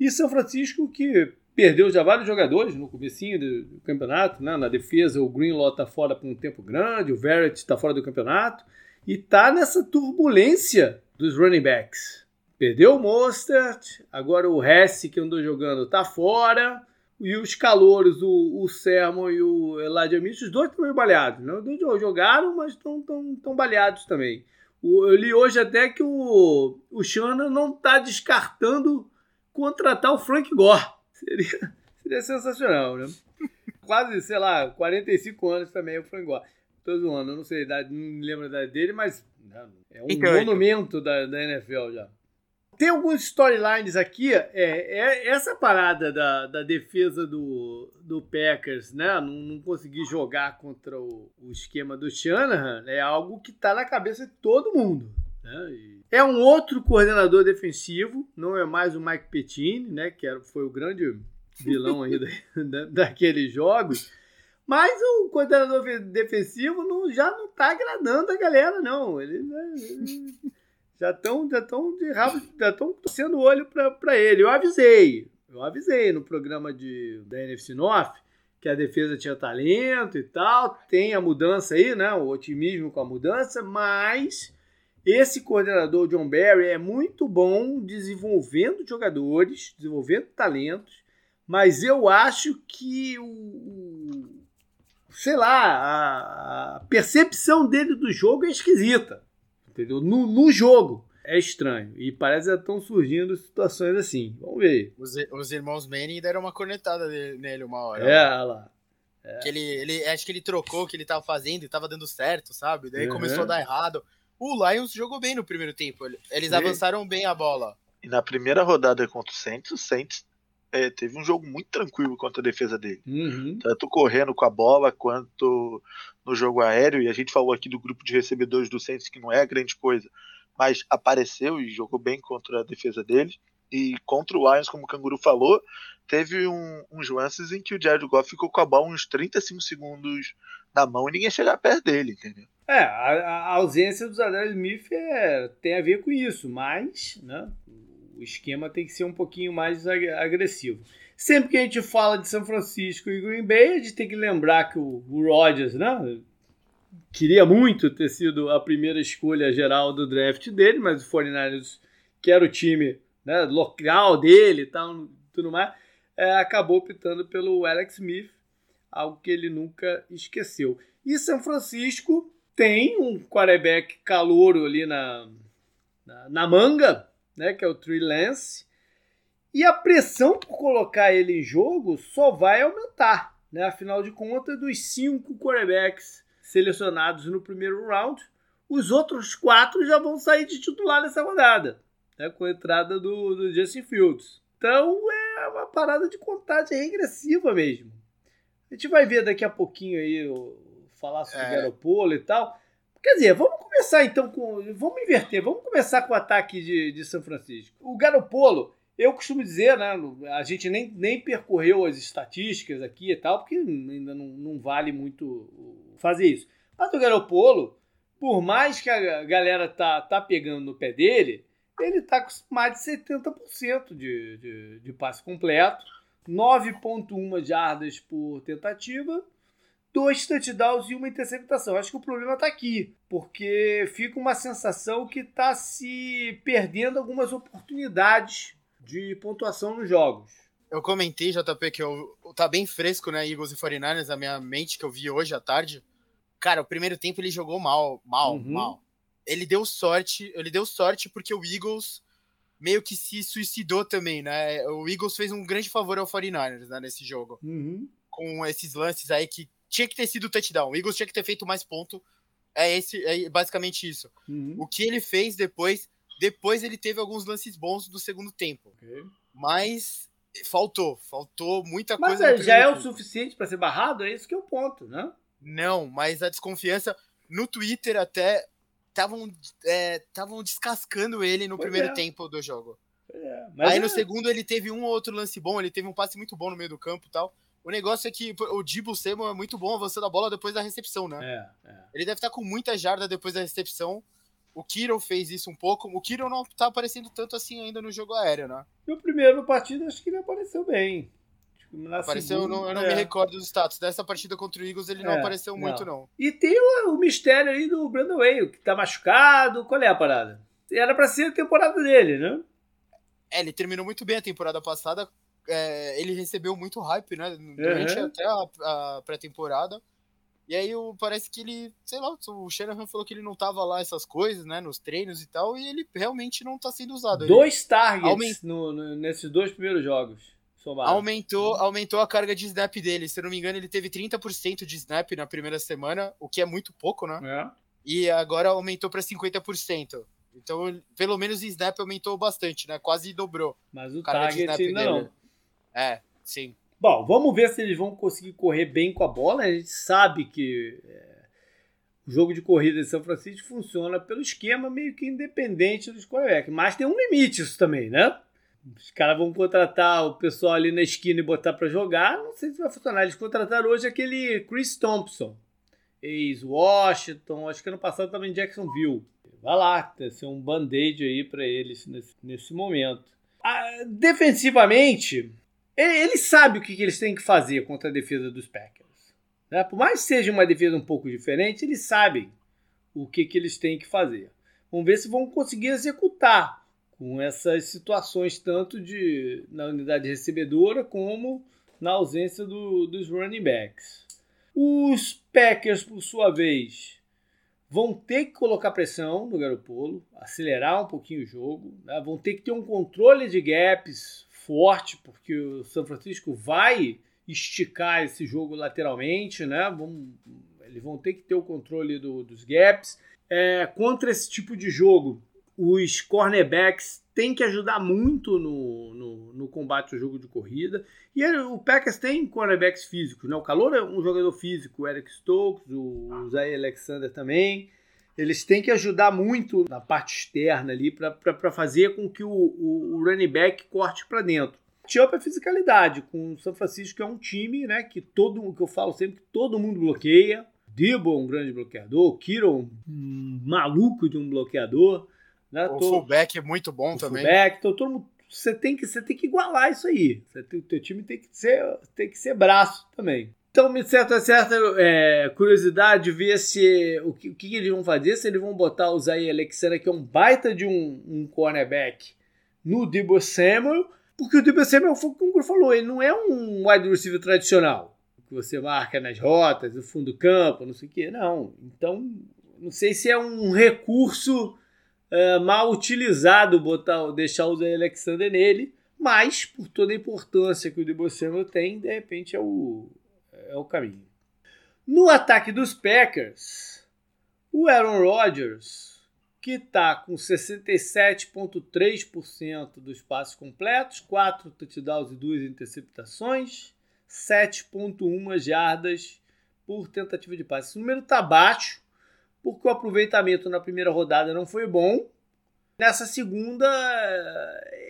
E São Francisco que perdeu já vários jogadores no comecinho do, campeonato, né? na defesa o Greenlaw está fora por um tempo grande, o Verrett está fora do campeonato e está nessa turbulência dos running backs. Perdeu o Mostert, agora o Hesse que andou jogando está fora e os calouros, o, o Sermon e o Elijah Mitchell, os dois estão meio baleados. Né? Os dois jogaram, mas estão tão, tão baleados também. O, eu li hoje até que o, o Shannon não está descartando contratar o Frank Gore. Seria, seria sensacional, né? Quase, sei lá, 45 anos também o Frank Gore. Tô zoando, eu não sei, não me lembro da idade dele, mas né, é um monumento da, da NFL já. Tem alguns storylines aqui. É, é, essa parada da, da defesa do, do Packers, né? Não, não conseguir jogar contra o, o esquema do Shanahan é algo que está na cabeça de todo mundo. Né? É um outro coordenador defensivo, não é mais o Mike Pettine, né? Que era, foi o grande vilão aí da, da, daqueles jogos. Mas o coordenador defensivo não, já não está agradando a galera, não. Ele, né, já estão já tão de rabo, já estão torcendo o olho para ele. Eu avisei, eu avisei no programa de, da NFC North que a defesa tinha talento e tal, tem a mudança aí, né? O otimismo com a mudança, mas esse coordenador John Barry é muito bom desenvolvendo jogadores, desenvolvendo talentos, mas eu acho que o sei lá, a, percepção dele do jogo é esquisita entendeu? No, no jogo é estranho. E parece que estão surgindo situações assim. Vamos ver.
Os, os irmãos Manning deram uma cornetada nele uma hora.
É, olha lá.
É. Que ele, ele, acho que ele trocou o que ele tava fazendo e tava dando certo, sabe? Daí uhum. começou a dar errado. O Lions jogou bem no primeiro tempo. Eles Sim. avançaram bem a bola.
E na primeira rodada contra o Saints, o Saints é, teve um jogo muito tranquilo contra a defesa dele.
Uhum.
Tanto correndo com a bola quanto no jogo aéreo. E a gente falou aqui do grupo de recebedores do Saints, que não é grande coisa, mas apareceu e jogou bem contra a defesa dele. E contra o Lions, como o Canguru falou, teve um, uns lances em que o Jared Goff ficou com a bola uns 35 segundos na mão e ninguém chegar perto dele, entendeu?
É, a, a ausência do Zadar Smith é, tem a ver com isso, mas né, o esquema tem que ser um pouquinho mais agressivo. Sempre que a gente fala de São Francisco e Green Bay, a gente tem que lembrar que o, o Rodgers, né? Queria muito ter sido a primeira escolha geral do draft dele, mas o 49ers, que era o time né, local dele e tal, tudo mais, é, acabou optando pelo Alex Smith, algo que ele nunca esqueceu. E São Francisco tem um quarterback calouro ali na, na, na manga, né, que é o Trey Lance, e a pressão por colocar ele em jogo só vai aumentar. Né? Afinal de contas, dos cinco quarterbacks selecionados no primeiro round, os outros quatro já vão sair de titular nessa rodada, né? com a entrada do, do Justin Fields. Então é uma parada de contagem regressiva mesmo. A gente vai ver daqui a pouquinho aí sobre é. o Garoppolo e tal. Quer dizer, vamos começar então com. Vamos inverter, vamos começar com o ataque de, de São Francisco. O Garopolo, eu costumo dizer, né? A gente nem, nem percorreu as estatísticas aqui e tal, porque ainda não, não vale muito fazer isso. Mas o Garopolo, por mais que a galera tá, tá pegando no pé dele, ele tá com mais de 70% de, de, de passe completo, 9,1 jardas por tentativa dois touchdowns e uma interceptação. Acho que o problema está aqui, porque fica uma sensação que está se perdendo algumas oportunidades de pontuação nos jogos.
Eu comentei, JP, que eu, tá bem fresco, né, Eagles e 49ers na minha mente, que eu vi hoje à tarde. Cara, o primeiro tempo ele jogou mal, mal, uhum. mal. Ele deu sorte, ele deu sorte porque o Eagles meio que se suicidou também, né? O Eagles fez um grande favor ao 49ers né, nesse jogo.
Uhum.
Com esses lances aí que tinha que ter sido touchdown. O Eagles tinha que ter feito mais ponto. É esse, é basicamente isso.
Uhum.
O que ele fez depois, depois ele teve alguns lances bons do segundo tempo.
Okay.
Mas Faltou, faltou muita
Mas
coisa.
é, já é o suficiente para ser barrado? É isso que é o ponto, né?
Não, mas a desconfiança no Twitter até estavam é, descascando ele no
Pois
primeiro
é.
tempo do jogo.
É, mas
Aí
é-
no segundo ele teve um ou outro lance bom, ele teve um passe muito bom no meio do campo e tal. O negócio é que o Dibu Samuel é muito bom avançando a bola depois da recepção, né?
É, é.
Ele deve estar com muita jarda depois da recepção. O Kiro fez isso um pouco. O Kiro não tá aparecendo tanto assim ainda no jogo aéreo, né?
No primeiro partido, acho que ele apareceu bem. Na
Apareceu, eu não, eu não
segunda,
me
é.
recordo dos status. Dessa partida contra o Eagles ele não
É,
apareceu muito,
não.
não.
E tem o, o mistério aí do Brandon Whale, que tá machucado. Qual é a parada? Era pra ser a temporada dele, né?
É, ele terminou muito bem a temporada passada. É, ele recebeu muito hype, né? Durante
Uhum.
até a, a pré-temporada. E aí parece que ele, sei lá, o Shanahan falou que ele não tava lá essas coisas, né? Nos treinos e tal, e ele realmente não tá sendo usado. Ele
Dois targets
Aument-
no- no- nesses dois primeiros jogos. Somados.
aumentou, aumentou a carga de snap dele. Se eu não me engano, ele teve 30% de snap na primeira semana, o que é muito pouco, né?
É.
E agora aumentou para 50%. Então, pelo menos o snap aumentou bastante, né? Quase dobrou.
Mas o target ainda
dele.
não.
É, sim.
Bom, vamos ver se eles vão conseguir correr bem com a bola. A gente sabe que é, o jogo de corrida de São Francisco funciona pelo esquema meio que independente dos quarterbacks. Mas tem um limite isso também, né? Os caras vão contratar o pessoal ali na esquina e botar para jogar. Não sei se vai funcionar. Eles contrataram hoje aquele Chris Thompson, ex-Washington, acho que ano passado em Jacksonville. Vai lá, ser um band-aid aí para eles nesse, nesse momento. Ah, defensivamente, ele- sabem o que eles têm que fazer contra a defesa dos Packers. né? Por mais que seja uma defesa um pouco diferente, eles sabem o que, que eles têm que fazer. Vamos ver se vão conseguir executar com essas situações, tanto de, na unidade recebedora como na ausência do- dos running backs. Os Packers, por sua vez, vão ter que colocar pressão no Garoppolo, acelerar um pouquinho o jogo, né? vão ter que ter um controle de gaps forte, porque o São Francisco vai esticar esse jogo lateralmente, né? Vão, eles vão ter que ter o controle do- dos gaps. É, contra esse tipo de jogo, os cornerbacks têm que ajudar muito no, no, no combate ao jogo de corrida. E aí, o Packers tem cornerbacks físicos, né? O Calor é um jogador físico, o Eric Stokes, o Zay Alexander também. Eles têm que ajudar muito na parte externa ali para fazer com que o, o, o running back corte para dentro. Tchau é fisicalidade, com o São Francisco é um time, né, que todo que eu falo sempre que todo mundo bloqueia. Debo é um grande bloqueador, Kiro um maluco de um bloqueador, né?
O
Todo-
fullback é muito bom
o
também.
fullback, então todo mundo, você tem que você tem que igualar isso aí. Você tem- o teu time tem que ser tem que ser braço também. Então, me certa certa é, curiosidade de ver se o que, o que eles vão fazer, se eles vão botar o Zay Alexander, que é um baita de um, um cornerback, no Debo Samuel, porque o Debo Samuel, como o falou, ele não é um wide receiver tradicional, que você marca nas rotas, no fundo do campo, não sei o quê, não. Então, não sei se é um recurso é, mal utilizado botar, deixar o Zay Alexander nele, mas por toda a importância que o Debo Samuel tem, de repente é o, é o caminho. No ataque dos Packers, o Aaron Rodgers, que está com 67,3% dos passes completos, 4 touchdowns e 2 interceptações, 7,1 jardas por tentativa de passe. Esse número está baixo, porque o aproveitamento na primeira rodada não foi bom. Nessa segunda,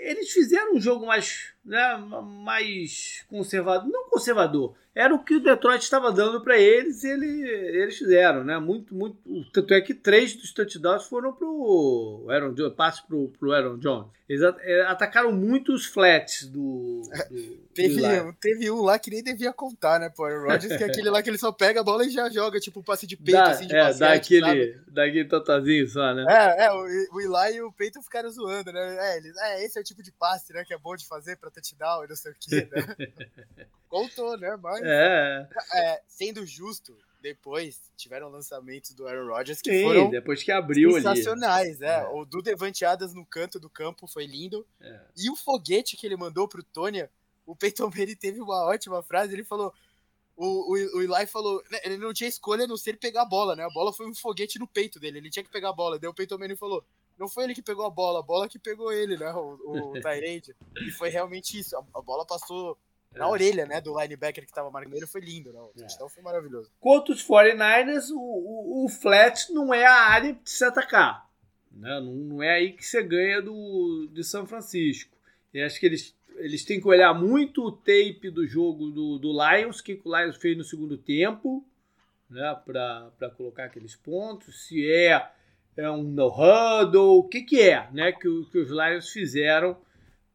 eles fizeram um jogo mais, né, mais conservador. Não conservador, era o que o Detroit estava dando para eles e ele, eles fizeram, né? Muito, muito. Tanto é que três dos touchdowns foram pro Aaron Jones, passe pro, pro Aaron Jones. Eles eh, atacaram muito os flats do. do
Teve,
do
um, teve um lá que nem devia contar, né, pô? O Rodgers, que é aquele lá que ele só pega a bola e já joga, tipo, um passe de peito,
Dá,
assim, de
é,
basquete,
dá
sabe?
aquele, dá aquele totozinho só, né?
É, é, o, o Eli e o Peyton ficaram zoando, né? É, eles, é, esse é o tipo de passe, né, que é bom de fazer pra touchdown e não sei o quê, né? Contou, né? Mas,
É,
é, sendo justo, depois tiveram lançamentos do Aaron Rodgers que
sim,
foram
depois que abriu ali.
sensacionais, é.
É.
O do Devante Adams no canto do campo foi lindo.
É.
E o foguete que ele mandou pro Tônia, o Peyton Manning teve uma ótima frase, ele falou... O, o, o Eli falou, né, ele não tinha escolha a não ser pegar a bola, né? A bola foi um foguete no peito dele, ele tinha que pegar a bola. Daí o Peyton Manning falou, não foi ele que pegou a bola, a bola que pegou ele, né? O, o Tyrande. e foi realmente isso. A, bola passou na é. orelha, né, do linebacker que tava marcando ele, foi lindo, né? É. foi maravilhoso.
Quanto os 49ers, o, o, o, flat não é a área de se atacar. Né? Não, não é aí que você ganha do, de São Francisco. E acho que eles, eles têm que olhar muito o tape do jogo do, do Lions, que o Lions fez no segundo tempo, né, para colocar aqueles pontos. Se é, é um no-huddle, o que, que é né, que, que os Lions fizeram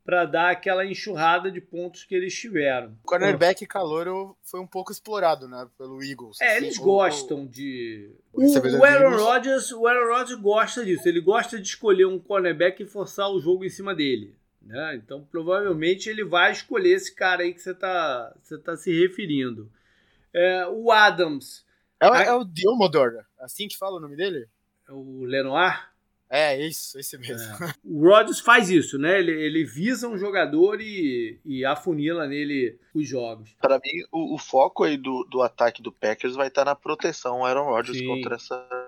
para dar aquela enxurrada de pontos que eles tiveram.
O cornerback calor foi um pouco explorado, né, pelo Eagles.
É, assim, eles gostam de o, o Aaron Rodgers, o Aaron Rodgers gosta disso. Ele gosta de escolher um cornerback e forçar o jogo em cima dele. Né? Então, provavelmente ele vai escolher esse cara aí que você está você tá se referindo. É, o Adams.
É, a... é o Diomodor, assim que fala o nome dele?
É o Lenoir?
É, isso, esse mesmo. É.
O Rodgers faz isso, né? Ele, ele visa um jogador e, e afunila nele os jogos.
Para mim, o, o, foco aí do, do ataque do Packers vai estar na proteção Aaron Rodgers Sim. contra essa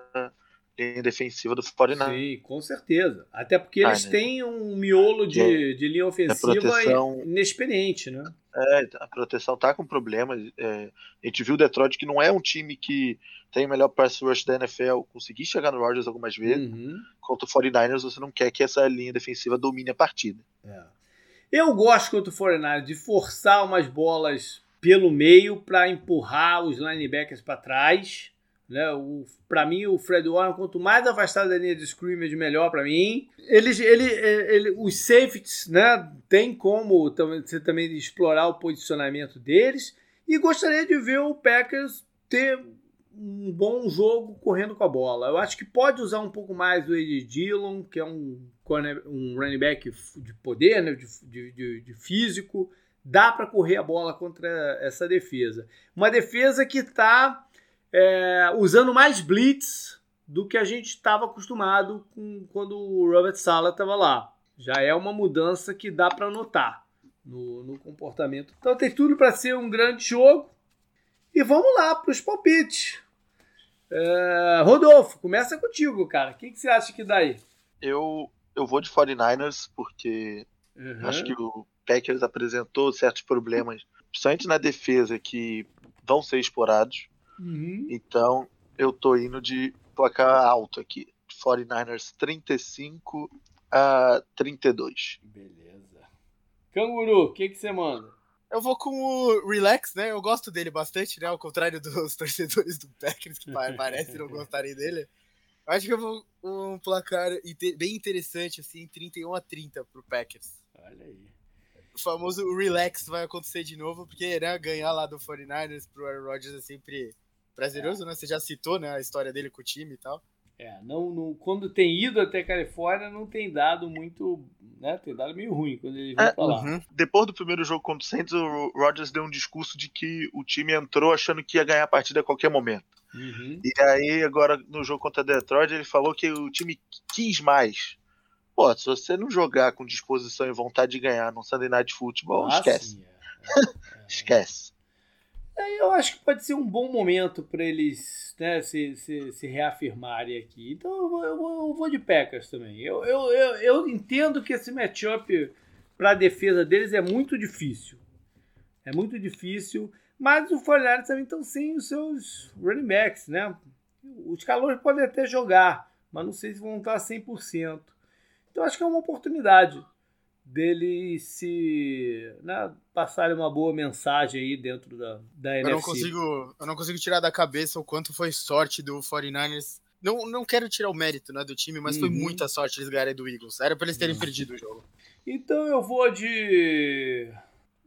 linha defensiva do 49
Sim, com certeza. Até porque eles ah, né? têm um miolo de, é, de linha ofensiva proteção... inexperiente, né?
É, a proteção tá com problemas. É, a gente viu o Detroit que não é um time que tem o melhor pass rush da NFL, conseguir chegar no Rodgers algumas vezes. Uhum. Contra o 49ers, você não quer que essa linha defensiva domine a partida.
É. Eu gosto contra o 49ers de forçar umas bolas pelo meio para empurrar os linebackers para trás né? Para mim, o Fred Warner, quanto mais afastado da linha de scrimmage, melhor para mim. Eles, ele, ele, os safeties né, tem como você também explorar o posicionamento deles. E gostaria de ver o Packers ter um bom jogo correndo com a bola. Eu acho que pode usar um pouco mais do Ed Dillon, que é um, um running back de poder, né, de, de, de físico. Dá para correr a bola contra essa defesa. Uma defesa que está é, usando mais blitz do que a gente estava acostumado com quando o Robert Sala estava lá. Já é uma mudança que dá para notar no, no, comportamento. Então tem tudo para ser um grande jogo. E vamos lá para os palpites. É, Rodolfo, começa contigo, cara. O que, que, você acha que dá aí?
Eu, eu vou de 49ers porque uhum. acho que o Packers apresentou certos problemas, principalmente na defesa, que vão ser explorados. Uhum. Então, eu tô indo de placar alto aqui. 49ers 35 a 32.
Beleza. Canguru, o que, que você manda?
Eu vou com o Relax, né? Eu gosto dele bastante, né? Ao contrário dos torcedores do Packers, que parece não gostarem dele. Acho que eu vou um placar bem interessante, assim, 31 a 30 pro Packers.
Olha aí.
O famoso relax vai acontecer de novo, porque né, ganhar lá do 49ers pro Aaron Rodgers é sempre prazeroso, é. né? Você já citou né, a história dele com o time e tal.
É, não, não, quando tem ido até Califórnia, não tem dado muito. Né, tem dado meio ruim quando ele veio é, pra lá. Uhum.
Depois do primeiro jogo contra o Saints, o Rodgers deu um discurso de que o time entrou achando que ia ganhar a partida a qualquer momento. Uhum. E aí, agora no jogo contra Detroit, ele falou que o time quis mais. Pô, se você não jogar com disposição e vontade de ganhar no Sunday Night Football, ah, esquece. Sim, é. É, esquece.
Eu acho que pode ser um bom momento para eles né, se, se, se, reafirmarem aqui. Então eu vou, eu vou, de Packers também. Eu, eu, eu, eu entendo que esse matchup para a defesa deles é muito difícil. É muito difícil. Mas o Fortnite também estão sem os seus running backs, né? Os calores podem até jogar, mas não sei se vão estar 100%. Então acho que é uma oportunidade dele se né, passarem uma boa mensagem aí dentro da, da
eu Não consigo, eu não consigo tirar da cabeça o quanto foi sorte do 49ers. Não, não quero tirar o mérito né, do time, mas uhum. foi muita sorte eles ganharem do Eagles. Era para eles terem uhum. perdido o jogo.
Então eu vou de.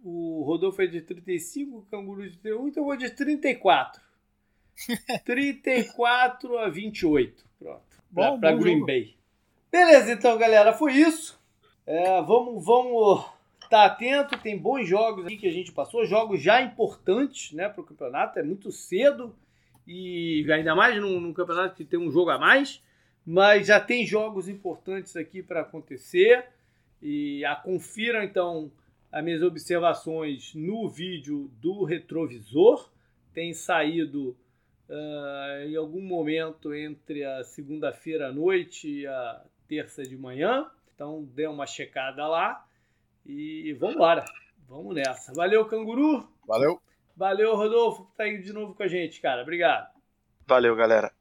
O Rodolfo é de 35, o Canguru de 31, então eu vou de 34. 34 a 28. Pronto. Bom, pra, pra Green jogo. Bay. Beleza, então, galera, foi isso. É, vamos vamos estar tá atento, tem bons jogos aqui que a gente passou, jogos já importantes né, para o campeonato, é muito cedo e ainda mais num, num, campeonato que tem um jogo a mais, mas já tem jogos importantes aqui para acontecer e a, confiram então as minhas observações no vídeo do retrovisor, tem saído uh, em algum momento entre a segunda-feira à noite e a terça de manhã. Então dê uma checada lá e vamos embora. Vamos nessa. Valeu, Canguru.
Valeu.
Valeu, Rodolfo, por estar tá aí de novo com a gente, cara. Obrigado.
Valeu, galera.